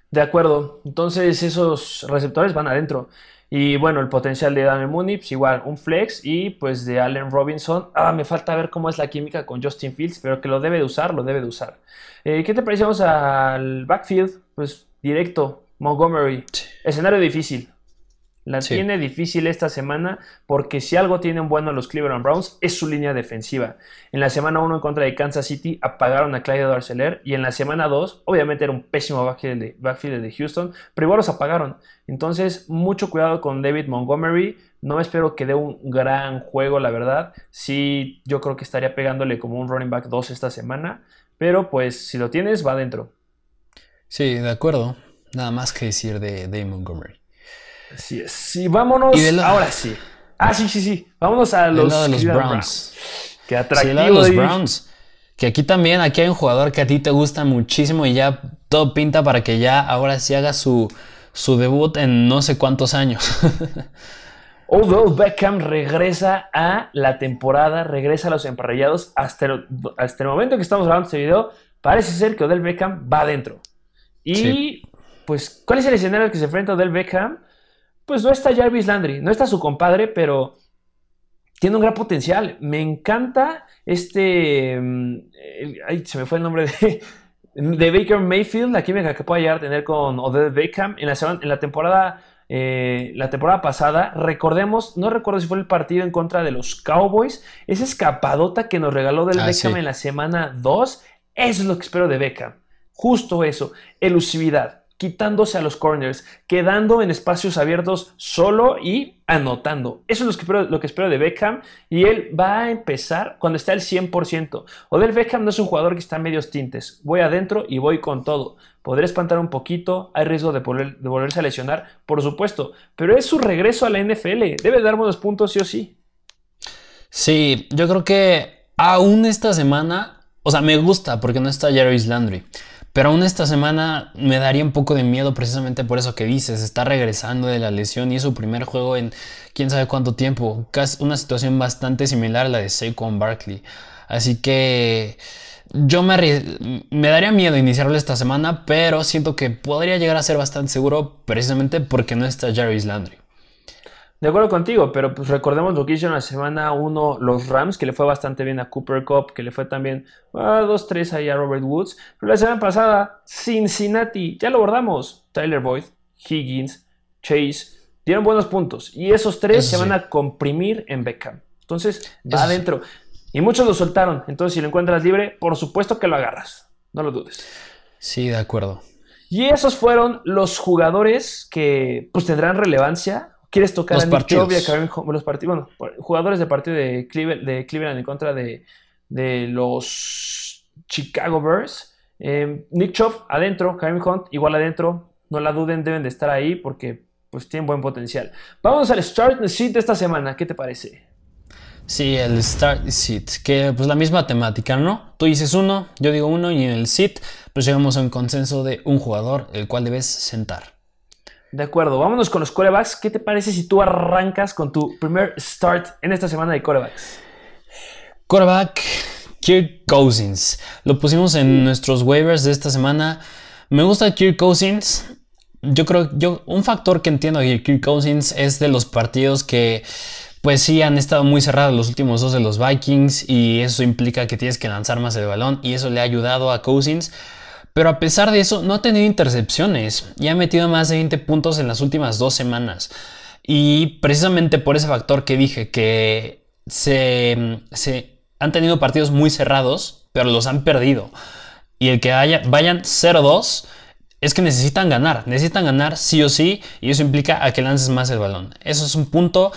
De acuerdo, entonces esos receptores van adentro. Y bueno, el potencial de Daniel Mooney, pues igual, un flex. Y pues de Allen Robinson, ah, me falta ver cómo es la química con Justin Fields, pero que lo debe de usar, lo debe de usar. Eh, ¿Qué te parecemos al backfield? Pues directo, Montgomery. Escenario difícil. La tiene difícil esta semana porque si algo tienen bueno los Cleveland Browns es su línea defensiva. En la semana 1 en contra de Kansas City apagaron a Clyde Darceler y en la semana 2 obviamente era un pésimo backfield de, backfield de Houston, pero igual los apagaron. Entonces mucho cuidado con David Montgomery. No espero que dé un gran juego, la verdad. Sí, yo creo que estaría pegándole como un running back 2 esta semana. Pero pues si lo tienes, va adentro. Sí, de acuerdo. Nada más que decir de David Montgomery. Así es. Sí, vámonos. Ahora sí. Ah, sí, sí, sí. Vámonos a los, Browns. Qué atractivo. los Browns. Que aquí también, aquí hay un jugador que a ti te gusta muchísimo y ya todo pinta para que ya ahora sí haga su, su debut en no sé cuántos años. Odell Beckham regresa a la temporada, regresa a los emparrillados. Hasta el, hasta el momento que estamos grabando este video, parece ser que Odell Beckham va adentro. Y, pues, ¿cuál es el escenario al que se enfrenta Odell Beckham? Pues no está Jarvis Landry, no está su compadre, pero tiene un gran potencial. Me encanta este. Mm, ay, se me fue el nombre de, de Baker Mayfield, la química que puede llegar a tener con Odell Beckham en la, en la temporada. Eh, la temporada pasada, recordemos, no recuerdo si fue el partido en contra de los Cowboys, esa escapadota que nos regaló del ah, Beckham en la semana 2, eso es lo que espero de Beckham, justo eso, elusividad, quitándose a los corners, quedando en espacios abiertos solo y anotando. Eso es lo que espero, de Beckham y él va a empezar cuando está al 100%. Odell Beckham no es un jugador que está a medios tintes. Voy adentro y voy con todo. Podré espantar un poquito, hay riesgo de, de volverse a lesionar, por supuesto, pero es su regreso a la NFL. Debe darme los puntos sí o sí. Sí, yo creo que aún esta semana, o sea, me gusta porque no está Jarvis Landry. Pero aún esta semana me daría un poco de miedo precisamente por eso que dices. Está regresando de la lesión y es su primer juego en quién sabe cuánto tiempo. Una situación bastante similar a la de Saquon Barkley. Así que yo me, me daría miedo iniciarlo esta semana, pero siento que podría llegar a ser bastante seguro precisamente porque no está Jarvis Landry. De acuerdo contigo, pero pues recordemos lo que hizo en la semana 1 los Rams, que le fue bastante bien a Cooper Cup, que le fue también a 2-3 ahí a Robert Woods. Pero la semana pasada, Cincinnati, ya lo abordamos. Tyler Boyd, Higgins, Chase, dieron buenos puntos. Y esos tres se van a comprimir en Beckham. Entonces, va adentro. Y muchos lo soltaron. Entonces, si lo encuentras libre, por supuesto que lo agarras. No lo dudes. Sí, de acuerdo. Y esos fueron los jugadores que pues tendrán relevancia. ¿Quieres tocar los a partidos. los partidos? Bueno, jugadores de partido de Cleveland, de Cleveland en contra de, de los Chicago Bears. Eh, Nick Chubb adentro, Kareem Hunt igual adentro. No la duden, deben de estar ahí porque pues tienen buen potencial. Vamos al Start and Seat de esta semana. ¿Qué te parece? Sí, el Start Seat, que pues la misma temática, ¿no? Tú dices uno, yo digo uno y en el Seat pues llegamos a un consenso de un jugador el cual debes sentar. De acuerdo, vámonos con los corebacks. ¿Qué te parece si tú arrancas con tu primer start en esta semana de corebacks? Coreback Kirk Cousins. Lo pusimos en nuestros waivers de esta semana. Me gusta Kirk Cousins. Yo creo, yo, un factor que entiendo de Kirk Cousins es de los partidos que pues sí han estado muy cerrados los últimos dos de los Vikings y eso implica que tienes que lanzar más el balón y eso le ha ayudado a Cousins. Pero a pesar de eso, no ha tenido intercepciones y ha metido más de 20 puntos en las últimas dos semanas. Y precisamente por ese factor que dije, que se, han tenido partidos muy cerrados, pero los han perdido. Y el que haya, vayan 0-2 es que necesitan ganar, necesitan ganar sí o sí, y eso implica a que lances más el balón. Eso es un punto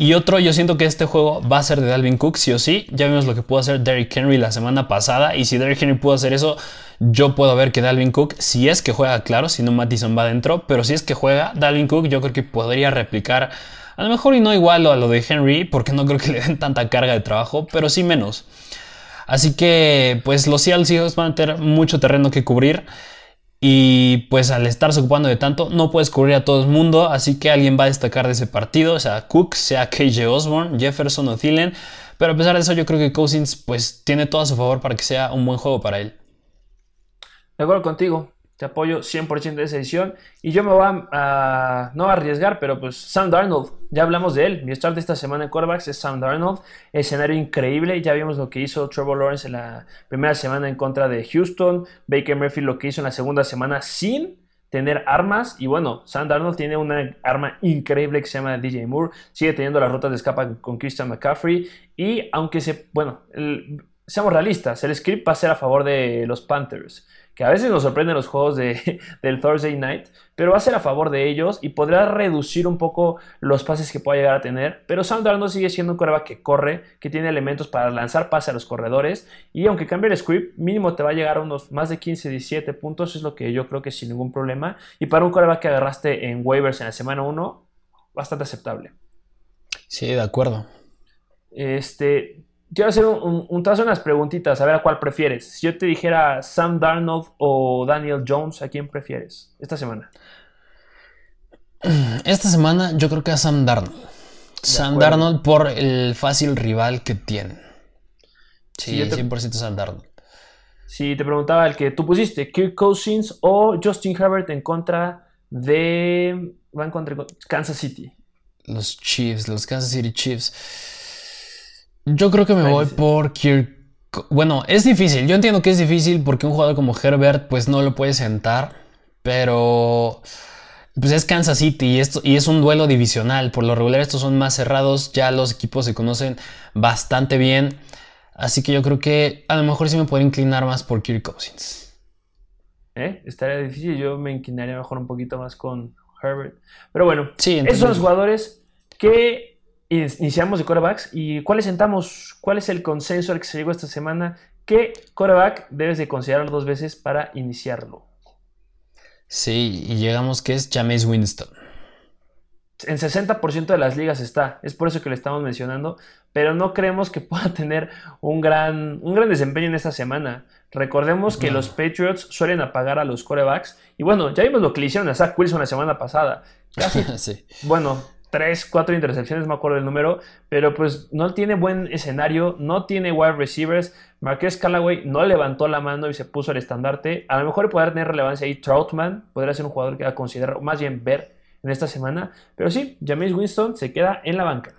y otro, yo siento que este juego va a ser de Dalvin Cook, sí o sí. Ya vimos lo que pudo hacer Derrick Henry la semana pasada. Y si Derrick Henry pudo hacer eso, yo puedo ver que Dalvin Cook, si es que juega, claro, si no Mattison va adentro, pero si es que juega, Dalvin Cook yo creo que podría replicar, a lo mejor y no igual a lo de Henry, porque no creo que le den tanta carga de trabajo, pero sí menos. Así que, pues los Seahawks van a tener mucho terreno que cubrir. Y pues al estarse ocupando de tanto, no puedes cubrir a todo el mundo, así que alguien va a destacar de ese partido, sea Cook, sea KJ Osborne, Jefferson o Thielen. Pero a pesar de eso, yo creo que Cousins pues tiene todo a su favor para que sea un buen juego para él. De acuerdo contigo. Te apoyo 100% de esa edición. Y yo me voy a, no a arriesgar, pero pues Sam Darnold, ya hablamos de él. Mi start de esta semana en quarterbacks es Sam Darnold. Escenario increíble. Ya vimos lo que hizo Trevor Lawrence en la primera semana en contra de Houston. Baker Murphy lo que hizo en la segunda semana sin tener armas. Y bueno, Sam Darnold tiene una arma increíble que se llama DJ Moore. Sigue teniendo las rutas de escapa con Christian McCaffrey. Y aunque se, bueno, seamos realistas, el script va a ser a favor de los Panthers que a veces nos sorprenden los juegos de, del Thursday Night, pero va a ser a favor de ellos y podrá reducir un poco los pases que pueda llegar a tener. Pero Sam Darnold sigue siendo un coreback que corre, que tiene elementos para lanzar pase a los corredores y aunque cambie el script, mínimo te va a llegar a unos más de 15, 17 puntos, es lo que yo creo que sin ningún problema. Y para un coreback que agarraste en waivers en la semana 1, bastante aceptable. Sí, de acuerdo. Este, quiero hacer un, un, unas preguntitas, a ver a cuál prefieres. Si yo te dijera Sam Darnold o Daniel Jones, ¿a quién prefieres esta semana? Esta semana yo creo que a Sam Darnold. Sam Darnold por el fácil rival que tiene. Sí, 100% Sam Darnold. Si te preguntaba el que tú pusiste, Kirk Cousins o Justin Herbert en contra de... van contra Kansas City. Los Chiefs, los Kansas City Chiefs. Yo creo que me voy por Kirk. Bueno, es difícil. Yo entiendo que es difícil porque un jugador como Herbert, pues no lo puede sentar. Pero. Pues es Kansas City y, esto, y es un duelo divisional. Por lo regular, estos son más cerrados. Ya los equipos se conocen bastante bien. Así que yo creo que a lo mejor sí me puedo inclinar más por Kirk Cousins. ¿Eh? Estaría difícil. Yo me inclinaría mejor un poquito más con Herbert. Pero bueno, esos son los jugadores que iniciamos de corebacks y cuáles sentamos, cuál es el consenso al que se llegó esta semana, qué coreback debes de considerar dos veces para iniciarlo. Sí, y llegamos que es James Winston. En 60% de las ligas está, es por eso que le estamos mencionando, pero no creemos que pueda tener un gran, un gran desempeño en esta semana. Recordemos que los Patriots suelen apagar a los corebacks, y bueno, ya vimos lo que le hicieron a Zach Wilson la semana pasada. Casi, sí. Bueno, tres, cuatro intercepciones, me acuerdo el número, pero pues no tiene buen escenario, no tiene wide receivers. Marqués Callaway no levantó la mano y se puso el estandarte. A lo mejor podría tener relevancia ahí Troutman, podría ser un jugador que va a considerar, más bien ver en esta semana. Pero sí, James Winston se queda en la banca.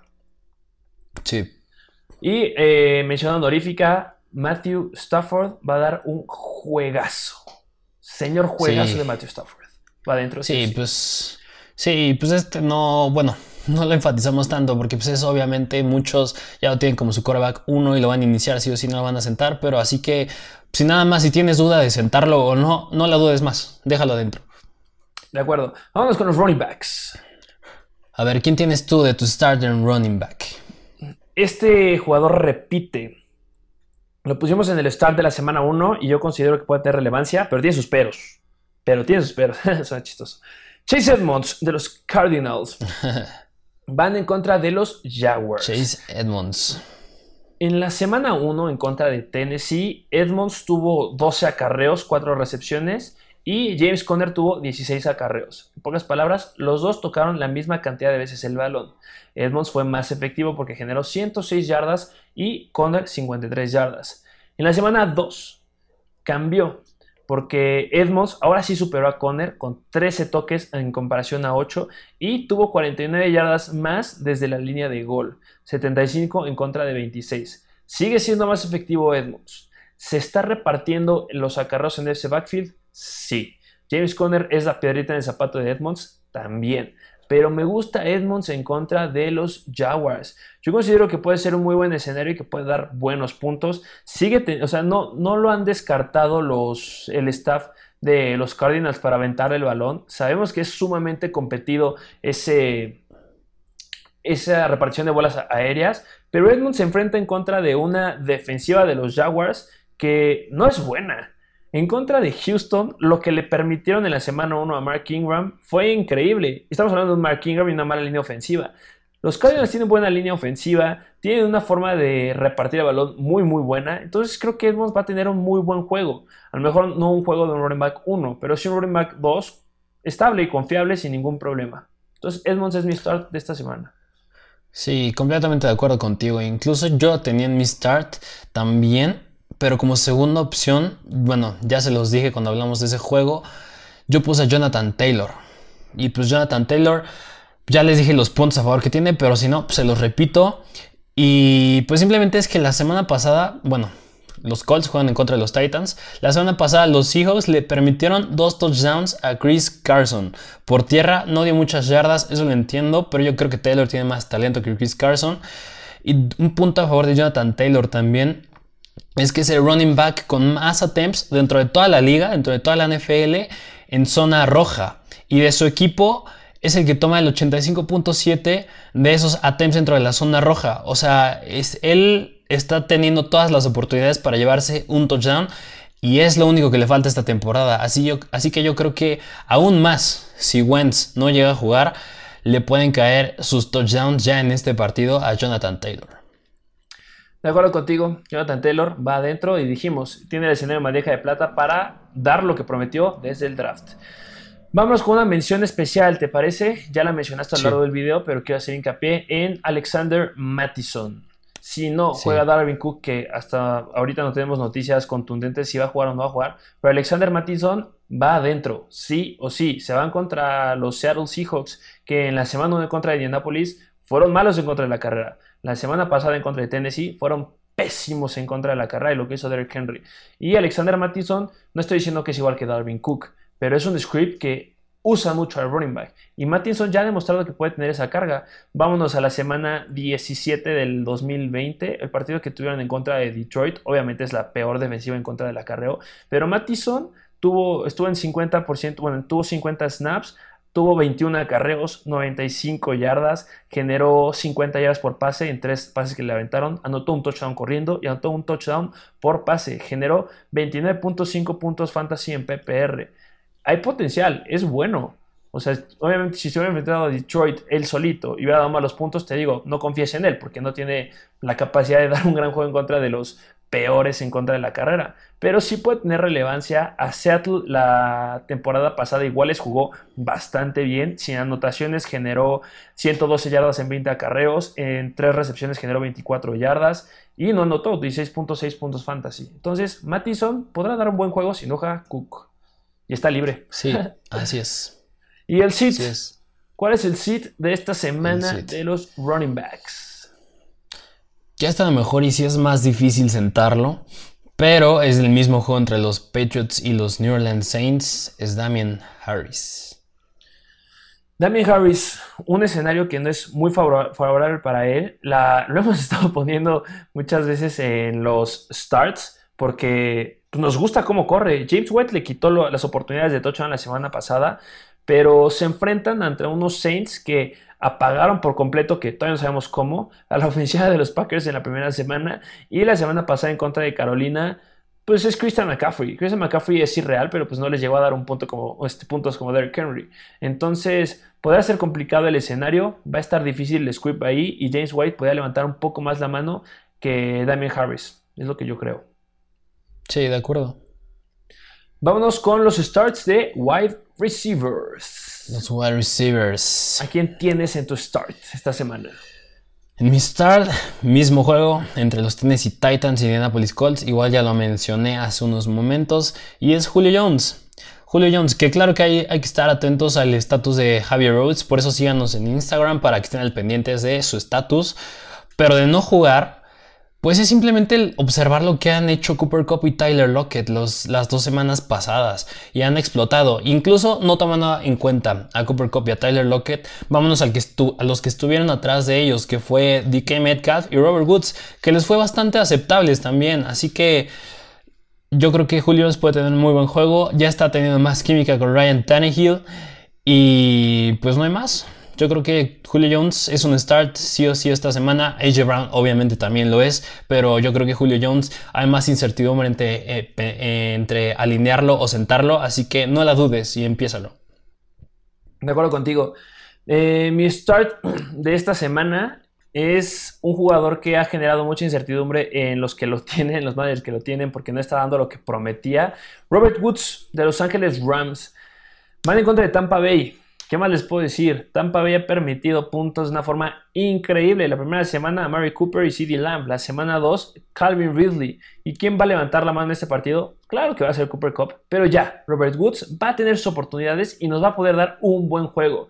Sí. Y eh, mención honorífica, Matthew Stafford va a dar un juegazo. Señor juegazo de Matthew Stafford. Va adentro. Sí, pues Sí, pues este no, bueno, no lo enfatizamos tanto porque pues es obviamente muchos ya lo tienen como su coreback uno y lo van a iniciar sí o sí no lo van a sentar, pero así que si nada más si tienes duda de sentarlo o no, no la dudes más, déjalo adentro. De acuerdo, vamos con los running backs. A ver, ¿quién tienes tú de tu starter running back? Este jugador repite. Lo pusimos en el start de la semana 1 y yo considero que puede tener relevancia, pero tiene sus peros. Pero tiene sus peros, suena chistoso. Chase Edmonds de los Cardinals van en contra de los Jaguars. Chase Edmonds. En la semana 1 en contra de Tennessee, Edmonds tuvo 12 acarreos, 4 recepciones y James Conner tuvo 16 acarreos. En pocas palabras, los dos tocaron la misma cantidad de veces el balón. Edmonds fue más efectivo porque generó 106 yardas y Conner 53 yardas. En la semana 2 cambió porque Edmonds ahora sí superó a Conner con 13 toques en comparación a 8 y tuvo 49 yardas más desde la línea de gol, 75 en contra de 26. Sigue siendo más efectivo Edmonds. ¿Se está repartiendo los acarreos en ese backfield? Sí. James Conner es la piedrita en el zapato de Edmonds también. Pero me gusta Edmonds en contra de los Jaguars. Yo considero que puede ser un muy buen escenario y que puede dar buenos puntos. Sigue, o sea, no, no lo han descartado los, el staff de los Cardinals para aventar el balón. Sabemos que es sumamente competido ese, esa repartición de bolas aéreas, pero Edmonds se enfrenta en contra de una defensiva de los Jaguars que no es buena. En contra de Houston, lo que le permitieron en la semana 1 a Mark Ingram fue increíble. Estamos hablando de un Mark Ingram y una mala línea ofensiva. Los Cardinals tienen buena línea ofensiva, tienen una forma de repartir el balón muy muy buena, entonces creo que Edmonds va a tener un muy buen juego. A lo mejor no un juego de un running back 1, pero sí un running back 2 estable y confiable sin ningún problema. Entonces Edmonds es mi start de esta semana. Sí, completamente de acuerdo contigo. Incluso yo tenía en mi start también pero como segunda opción, bueno, ya se los dije cuando hablamos de ese juego, yo puse a Jonathan Taylor. Y pues Jonathan Taylor, ya les dije los puntos a favor que tiene, pero si no, pues se los repito. Y pues simplemente es que la semana pasada, bueno, los Colts juegan en contra de los Titans. La semana pasada los Seahawks le permitieron dos touchdowns a Chris Carson. Por tierra no dio muchas yardas, eso lo entiendo, pero yo creo que Taylor tiene más talento que Chris Carson. Y un punto a favor de Jonathan Taylor también es que es el running back con más attempts dentro de toda la liga, dentro de toda la NFL, en zona roja. Y de su equipo es el que toma el 85.7 de esos attempts dentro de la zona roja. O sea, es, él está teniendo todas las oportunidades para llevarse un touchdown. Y es lo único que le falta esta temporada. Así, yo, así que yo creo que aún más, si Wentz no llega a jugar, le pueden caer sus touchdowns ya en este partido a Jonathan Taylor. De acuerdo contigo, Jonathan Taylor va adentro y dijimos, tiene el escenario bandeja de plata para dar lo que prometió desde el draft. Vamos con una mención especial, ¿te parece? Ya la mencionaste a lo largo del video, pero quiero hacer hincapié en Alexander Mattison. Si no juega Darwin Cook, que hasta ahorita no tenemos noticias contundentes si va a jugar o no va a jugar, pero Alexander Mattison va adentro, sí o sí. Se van contra los Seattle Seahawks, que en la semana 1 contra de Indianapolis fueron malos en contra de la carrera. La semana pasada en contra de Tennessee fueron pésimos en contra de la carrera y lo que hizo Derrick Henry. Y Alexander Mattison, no estoy diciendo que es igual que Darwin Cook, pero es un script que usa mucho al running back. Y Mattison ya ha demostrado que puede tener esa carga. Vámonos a la semana 17 del 2020, el partido que tuvieron en contra de Detroit. Obviamente es la peor defensiva en contra del acarreo, pero Mattison tuvo, estuvo en 50%, bueno, tuvo 50 snaps, Tuvo 21 acarreos, 95 yardas, generó 50 yardas por pase en tres pases que le aventaron, anotó un touchdown corriendo y anotó un touchdown por pase, generó 29.5 puntos fantasy en PPR. Hay potencial, es bueno. O sea, obviamente si se hubiera enfrentado a Detroit él solito y hubiera dado malos puntos, te digo, no confíes en él porque no tiene la capacidad de dar un gran juego en contra de los peores en contra de la carrera, pero sí puede tener relevancia. A Seattle la temporada pasada igual les jugó bastante bien, sin anotaciones generó 112 yardas en 20 acarreos, en 3 recepciones generó 24 yardas y no anotó 16.6 puntos fantasy. Entonces, Mattison podrá dar un buen juego si no Cook y está libre. Sí, así es. y el sit, ¿cuál es el sit de esta semana de los running backs? Ya está a mejor y si es más difícil sentarlo, pero es el mismo juego entre los Patriots y los New Orleans Saints, es Damian Harris. Damien Harris, un escenario que no es muy favorable para él. La, lo hemos estado poniendo muchas veces en los starts porque nos gusta cómo corre. James White le quitó las oportunidades de touchdown la semana pasada, pero se enfrentan ante unos Saints que apagaron por completo, que todavía no sabemos cómo, a la ofensiva de los Packers en la primera semana y la semana pasada en contra de Carolina pues es Christian McCaffrey. Christian McCaffrey es irreal, pero pues no les llegó a dar un punto como, este, puntos como Derrick Henry. Entonces, podrá ser complicado el escenario, va a estar difícil el script ahí y James White podría levantar un poco más la mano que Damien Harris. Es lo que yo creo. Sí, de acuerdo. Vámonos con los starts de wide receivers. Los wide receivers. ¿A quién tienes en tu start esta semana? En mi start, mismo juego entre los Tennessee Titans y Indianapolis Colts, igual ya lo mencioné hace unos momentos, y es Julio Jones. Julio Jones, que claro que hay, hay que estar atentos al estatus de Javier Rhodes, por eso síganos en Instagram para que estén al pendientes de su estatus, pero de no jugar, pues es simplemente el observar lo que han hecho Cooper Cup y Tyler Lockett las dos semanas pasadas y han explotado. Incluso no tomando en cuenta a Cooper Cup y a Tyler Lockett, vámonos a los que estuvieron atrás de ellos, que fue DK Metcalf y Robert Woods, que les fue bastante aceptables también. Así que yo creo que Julio puede tener un muy buen juego. Ya está teniendo más química con Ryan Tannehill y pues no hay más. Yo creo que Julio Jones es un start sí o sí esta semana. AJ Brown obviamente también lo es, pero yo creo que Julio Jones hay más incertidumbre entre, eh, entre alinearlo o sentarlo, así que no la dudes y empiézalo. De acuerdo contigo. Eh, mi start de esta semana es un jugador que ha generado mucha incertidumbre en los que lo tienen, en los managers que lo tienen, porque no está dando lo que prometía. Robert Woods de Los Ángeles Rams. Van en contra de Tampa Bay. ¿Qué más les puedo decir? Tampa había permitido puntos de una forma increíble. La primera semana, Mary Cooper y CD Lamb. La semana 2, Calvin Ridley. ¿Y quién va a levantar la mano en este partido? Claro que va a ser Cooper Cup. Pero ya, Robert Woods va a tener sus oportunidades y nos va a poder dar un buen juego.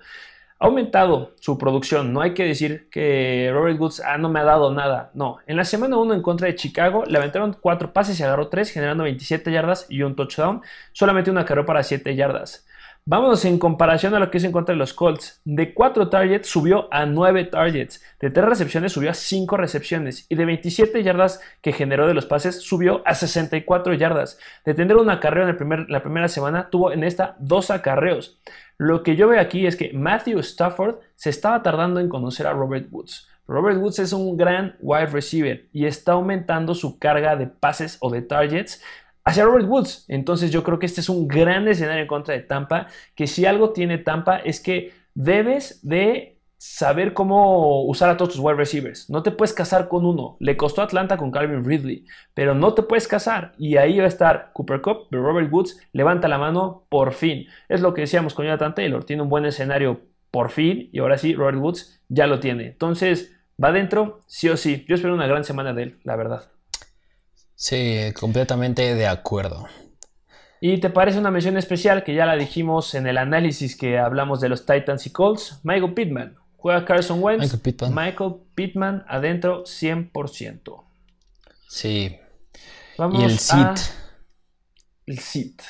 Ha aumentado su producción. No hay que decir que Robert Woods ah, no me ha dado nada. No. En la semana 1 en contra de Chicago, le aventaron 4 pases y agarró 3, generando 27 yardas y un touchdown. Solamente una carrera para 7 yardas. Vámonos en comparación a lo que hizo en los Colts. De 4 targets subió a 9 targets. De 3 recepciones subió a 5 recepciones. Y de 27 yardas que generó de los pases subió a 64 yardas. De tener una acarreo en la primera semana tuvo en esta 2 acarreos. Lo que yo veo aquí es que Matthew Stafford se estaba tardando en conocer a Robert Woods. Robert Woods es un gran wide receiver y está aumentando su carga de pases o de targets hacia Robert Woods. Entonces yo creo que este es un gran escenario en contra de Tampa, que si algo tiene Tampa es que debes de saber cómo usar a todos tus wide receivers. No te puedes casar con uno. Le costó Atlanta con Calvin Ridley, pero no te puedes casar. Y ahí va a estar Cooper Cup, pero Robert Woods levanta la mano por fin. Es lo que decíamos con Jonathan Taylor. Tiene un buen escenario por fin y ahora sí, Robert Woods ya lo tiene. Entonces, va adentro, sí o sí. Yo espero una gran semana de él, la verdad. Sí, completamente de acuerdo. ¿Y te parece una mención especial que ya la dijimos en el análisis que hablamos de los Titans y Colts? Michael Pittman. Juega Carson Wentz. Michael Pittman. Michael Pittman adentro 100%. Sí. Vamos y el SIT. El SIT.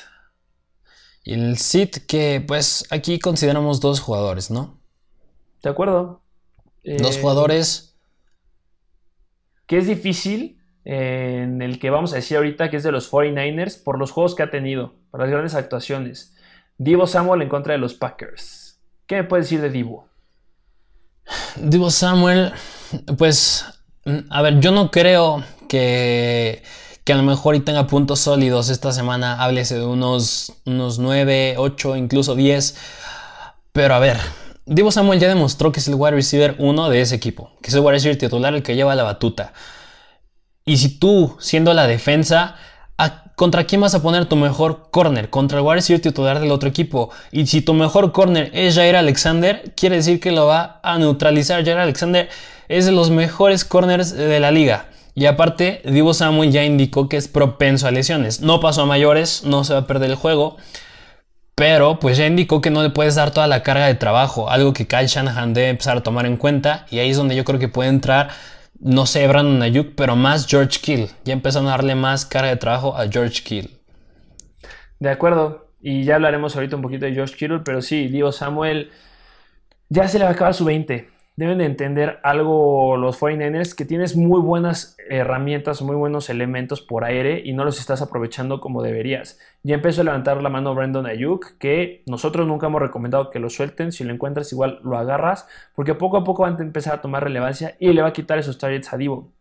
Y el SIT que pues aquí consideramos dos jugadores, ¿no? De acuerdo. Dos eh, jugadores. Que es difícil en el que vamos a decir ahorita que es de los 49ers por los juegos que ha tenido, por las grandes actuaciones. Divo Samuel en contra de los Packers. ¿Qué me puedes decir de Divo? Divo Samuel, pues, a ver, yo no creo que, que a lo mejor y tenga puntos sólidos esta semana, háblese de unos, unos 9, 8, incluso 10. Pero a ver, Divo Samuel ya demostró que es el wide receiver 1 de ese equipo, que es el wide receiver titular el que lleva la batuta. Y si tú, siendo la defensa, ¿contra quién vas a poner tu mejor corner? Contra el wide receiver titular del otro equipo. Y si tu mejor corner es Jair Alexander, quiere decir que lo va a neutralizar. Jair Alexander es de los mejores corners de la liga. Y aparte, Divo Samuel ya indicó que es propenso a lesiones. No pasó a mayores, no se va a perder el juego. Pero pues ya indicó que no le puedes dar toda la carga de trabajo, algo que Kyle Shanahan debe empezar a tomar en cuenta. Y ahí es donde yo creo que puede entrar no sé, Brandon Ayuk, pero más George Kill. Ya empezaron a darle más carga de trabajo a George Kill. De acuerdo. Y ya hablaremos ahorita un poquito de George Kittle, pero sí, Divo Samuel. ya se le va a acabar su 20 deben de entender algo los 49ers, que tienes muy buenas herramientas, muy buenos elementos por aire y no los estás aprovechando como deberías. Ya empezó a levantar la mano Brandon Ayuk, que nosotros nunca hemos recomendado que lo suelten. Si lo encuentras igual lo agarras, porque poco a poco van a empezar a tomar relevancia y le va a quitar esos targets a Divo.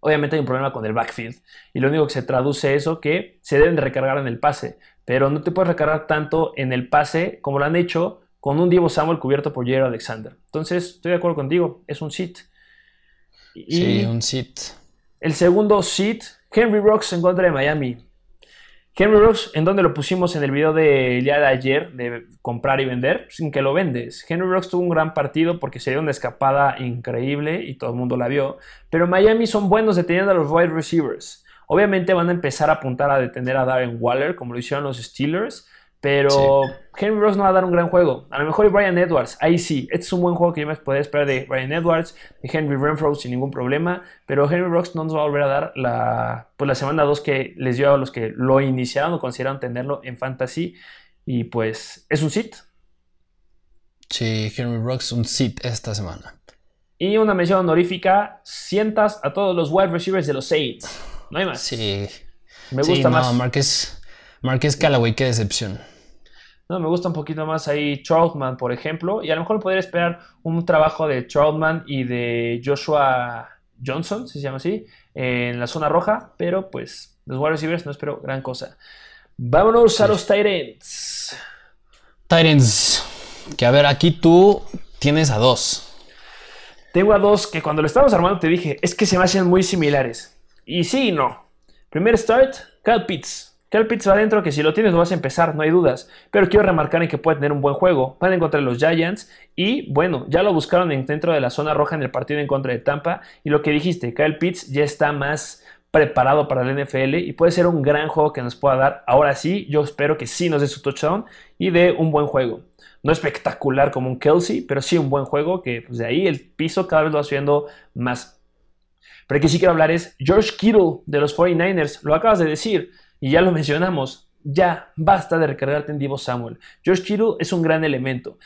Obviamente hay un problema con el backfield y lo único que se traduce eso que se deben de recargar en el pase, pero no te puedes recargar tanto en el pase como lo han hecho con un Divo Samuel cubierto por Jerry Alexander. Entonces, estoy de acuerdo contigo, es un sit. sí, un sit. El segundo sit, Henry Rocks en contra de Miami. Henry Rocks, ¿en donde lo pusimos en el video de día de ayer de comprar y vender? Sin que lo vendes. Henry Rocks tuvo un gran partido porque se dio una escapada increíble y todo el mundo la vio. Pero Miami son buenos deteniendo a los wide receivers. Obviamente van a empezar a apuntar a detener a Darren Waller, como lo hicieron los Steelers. Pero Henry Rocks no va a dar un gran juego. A lo mejor y Brian Edwards, ahí sí. Este es un buen juego que yo me podría esperar de Brian Edwards, de Henry Renfro sin ningún problema. Pero Henry Rocks no nos va a volver a dar la, pues la semana 2 que les dio a los que lo iniciaron o consideraron tenerlo en fantasy. Y pues es un sit. Sí, Henry Rocks un sit esta semana. Y una mención honorífica, sientas a todos los wide receivers de los Saints. No hay más. Sí. Me gusta más. Marquez, Marquez Callaway, qué decepción. No, me gusta un poquito más ahí Troutman, por ejemplo. Y a lo mejor podría esperar un trabajo de Troutman y de Joshua Johnson, si se llama así, en la zona roja. Pero pues los wide receivers no espero gran cosa. Vámonos a los Tyrants. Tyrants. Que a ver, aquí tú tienes a dos. Tengo a dos que cuando lo estábamos armando te dije, es que se me hacen muy similares. Y sí y no. Primer start, Cal Pitts. Cal Pitts va adentro que si lo tienes lo vas a empezar, no hay dudas. Pero quiero remarcar en que puede tener un buen juego. Van en contra de los Giants y bueno, ya lo buscaron dentro de la zona roja en el partido en contra de Tampa. Y lo que dijiste, Kyle Pitts ya está más preparado para el NFL y puede ser un gran juego que nos pueda dar. Ahora sí, yo espero que sí nos dé su touchdown y dé un buen juego. No espectacular como un Kelsey, pero sí un buen juego que pues, de ahí el piso cada vez lo va subiendo más. Pero el que sí quiero hablar es George Kittle de los 49ers. Lo acabas de decir. Y ya lo mencionamos, ya basta de recargarte en Divo Samuel. George Kittle es un gran elemento.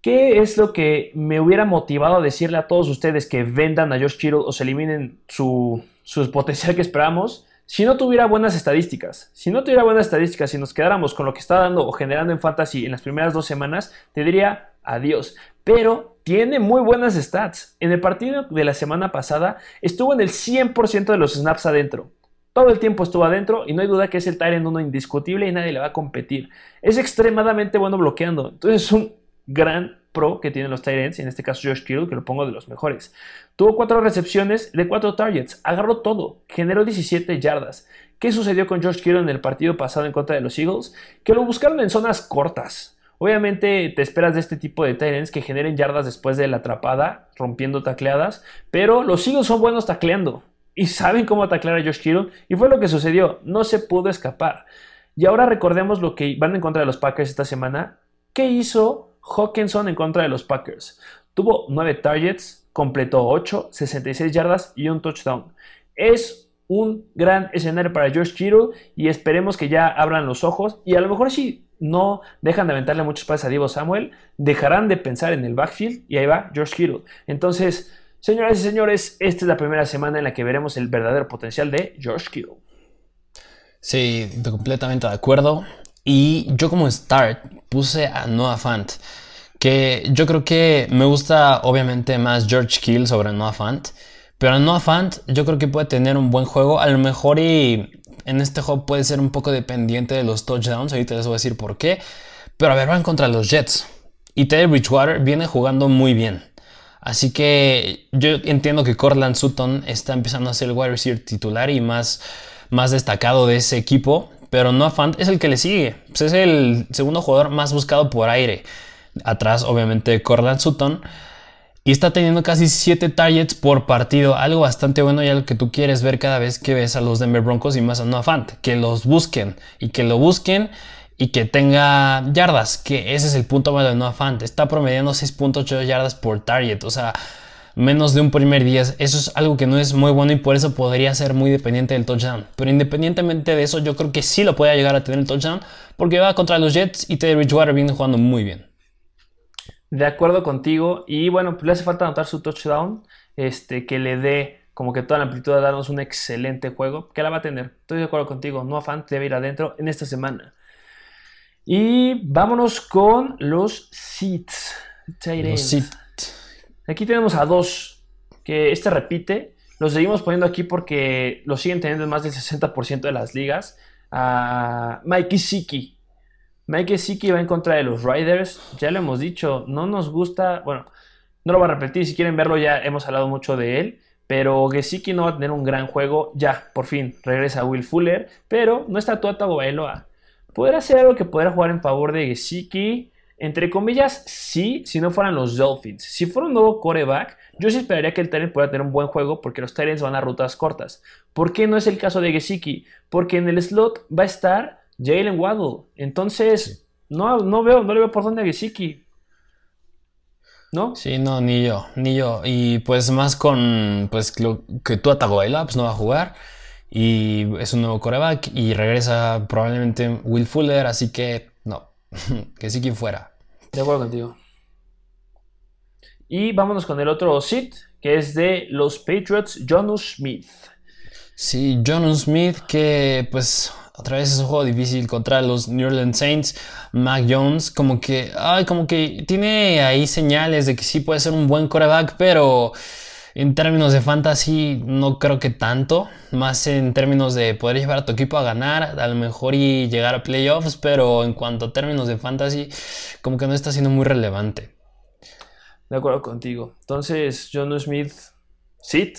¿Qué es lo que me hubiera motivado a decirle a todos ustedes que vendan a George Kittle o se eliminen su, su potencial que esperamos? Si no tuviera buenas estadísticas, si no tuviera buenas estadísticas, si nos quedáramos con lo que está dando o generando en fantasy en las primeras dos semanas, te diría adiós. Pero tiene muy buenas stats. En el partido de la semana pasada estuvo en el 100% de los snaps adentro. Todo el tiempo estuvo adentro y no hay duda que es el Tyrant uno indiscutible y nadie le va a competir. Es extremadamente bueno bloqueando. Entonces es un gran pro que tienen los Tyrants, en este caso Josh Kittle, que lo pongo de los mejores. Tuvo cuatro recepciones de cuatro targets, agarró todo, generó 17 yardas. ¿Qué sucedió con Josh Kittle en el partido pasado en contra de los Eagles? Que lo buscaron en zonas cortas. Obviamente te esperas de este tipo de Tyrants que generen yardas después de la atrapada, rompiendo tacleadas, pero los Eagles son buenos tacleando y saben cómo taclear a Josh Kittle. Y fue lo que sucedió. No se pudo escapar. Y ahora recordemos lo que van en contra de los Packers esta semana. ¿Qué hizo Hawkinson en contra de los Packers? Tuvo 9 targets, completó 8, 66 yardas y un touchdown. Es un gran escenario para Josh Kittle y esperemos que ya abran los ojos y a lo mejor si no dejan de aventarle muchos pases a Divo Samuel, dejarán de pensar en el backfield y ahí va Josh Kittle. Entonces, Señoras y señores, esta es la primera semana en la que veremos el verdadero potencial de George Kittle. Sí, completamente de acuerdo. Y yo como start puse a Noah Fant, que yo creo que me gusta obviamente más George Kittle sobre Noah Fant, pero Noah Fant yo creo que puede tener un buen juego, a lo mejor y en este juego puede ser un poco dependiente de los touchdowns, ahorita les voy a decir por qué, pero a ver, van contra los Jets. Y Teddy Bridgewater viene jugando muy bien. Así que yo entiendo que Cortland Sutton está empezando a ser el wide receiver titular y más, más destacado de ese equipo. Pero Noah Fant es el que le sigue. Pues es el segundo jugador más buscado por aire. Atrás, obviamente, Cortland Sutton. Y está teniendo casi 7 targets por partido. Algo bastante bueno y algo que tú quieres ver cada vez que ves a los Denver Broncos y más a Noah Fant. Que los busquen. Y que lo busquen y que tenga yardas, que ese es el punto malo de Noah Fant. Está promediando 6.8 yardas por target, o sea, menos de un primer día. Eso es algo que no es muy bueno y por eso podría ser muy dependiente del touchdown. Pero independientemente de eso, yo creo que sí lo puede llegar a tener el touchdown porque va contra los Jets y Teddy Bridgewater viene jugando muy bien. De acuerdo contigo. Y bueno, pues le hace falta anotar su touchdown. Este, que le dé como que toda la amplitud de darnos un excelente juego. Que la va a tener. Estoy de acuerdo contigo. No afán, debe ir adentro en esta semana. Y vámonos con los seats. Los Aquí tenemos a dos. Que este repite. Lo seguimos poniendo aquí porque lo siguen teniendo más del 60% de las ligas. A Mikey Siki. Mikey Siki va en contra de los Riders. Ya lo hemos dicho, no nos gusta. Bueno, no lo voy a repetir. Si quieren verlo, ya hemos hablado mucho de él. Pero Gesicki no va a tener un gran juego. Ya, por fin, regresa Will Fuller. Pero no está Tua Tagovailoa. Podrá ser algo que podrá jugar en favor de Gesicki. Entre comillas, sí, si no fueran los Dolphins. Si fuera un nuevo coreback, yo sí esperaría que el Tyrant pueda tener un buen juego porque los Tyrants van a rutas cortas. ¿Por qué no es el caso de Gesicki? Porque en el slot va a estar Jalen Waddle. Entonces, no, no, veo, no le veo por dónde a Gesicki. ¿No? Sí, no, ni yo, ni yo. Y pues más con pues que tú Tagovailoa pues no va a jugar. Y es un nuevo coreback y regresa probablemente Will Fuller, así que no. que sí quien fuera. De acuerdo contigo. Y vámonos con el otro sit, que es de los Patriots, Jonu Smith. Sí, Jonu Smith, que pues otra vez es un juego difícil contra los New Orleans Saints. Mac Jones, como que, ay, como que tiene ahí señales de que sí puede ser un buen coreback, pero en términos de fantasy, no creo que tanto. Más en términos de poder llevar a tu equipo a ganar, a lo mejor y llegar a playoffs, pero en cuanto a términos de fantasy, como que no está siendo muy relevante. De acuerdo contigo. Entonces, John Smith, sit.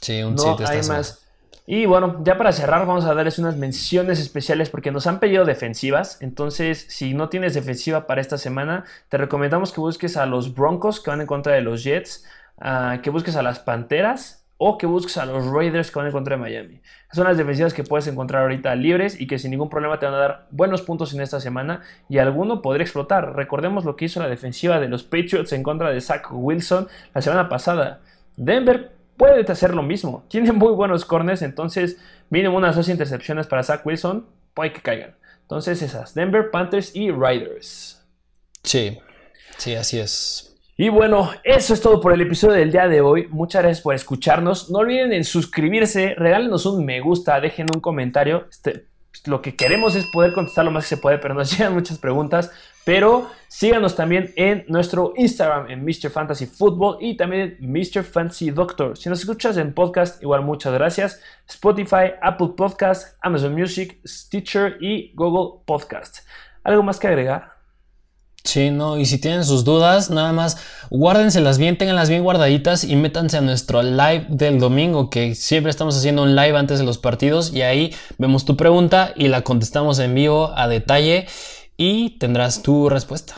Sí, un sit. Hay más. Y bueno, ya para cerrar, vamos a darles unas menciones especiales porque nos han pedido defensivas. Entonces, si no tienes defensiva para esta semana, te recomendamos que busques a los Broncos que van en contra de los Jets que busques a las Panteras o que busques a los Raiders que van en contra de Miami. Son las defensivas que puedes encontrar ahorita libres y que sin ningún problema te van a dar buenos puntos en esta semana y alguno podría explotar. Recordemos lo que hizo la defensiva de los Patriots en contra de Zach Wilson la semana pasada. Denver puede hacer lo mismo. Tiene muy buenos corners, entonces mínimo unas dos intercepciones para Zach Wilson, puede que caigan. Entonces esas, Denver, Panthers y Riders. Sí, sí, así es. Y bueno, eso es todo por el episodio del día de hoy. Muchas gracias por escucharnos. No olviden en suscribirse, regálenos un me gusta, dejen un comentario. Este, lo que queremos es poder contestar lo más que se puede, pero nos llegan muchas preguntas. Pero síganos también en nuestro Instagram, en Mr. Fantasy Football y también en Mr. Fantasy Doctor. Si nos escuchas en podcast, igual muchas gracias. Spotify, Apple Podcast, Amazon Music, Stitcher y Google Podcast. ¿Algo más que agregar? Sí, no, y si tienen sus dudas, nada más guárdenselas bien, tenganlas bien guardaditas y métanse a nuestro live del domingo, que siempre estamos haciendo un live antes de los partidos y ahí vemos tu pregunta y la contestamos en vivo a detalle y tendrás tu respuesta.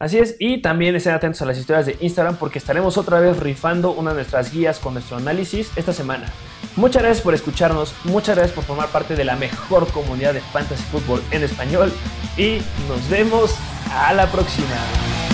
Así es, y también estén atentos a las historias de Instagram porque estaremos otra vez rifando una de nuestras guías con nuestro análisis esta semana. Muchas gracias por escucharnos, muchas gracias por formar parte de la mejor comunidad de Fantasy Football en español y nos vemos a la próxima.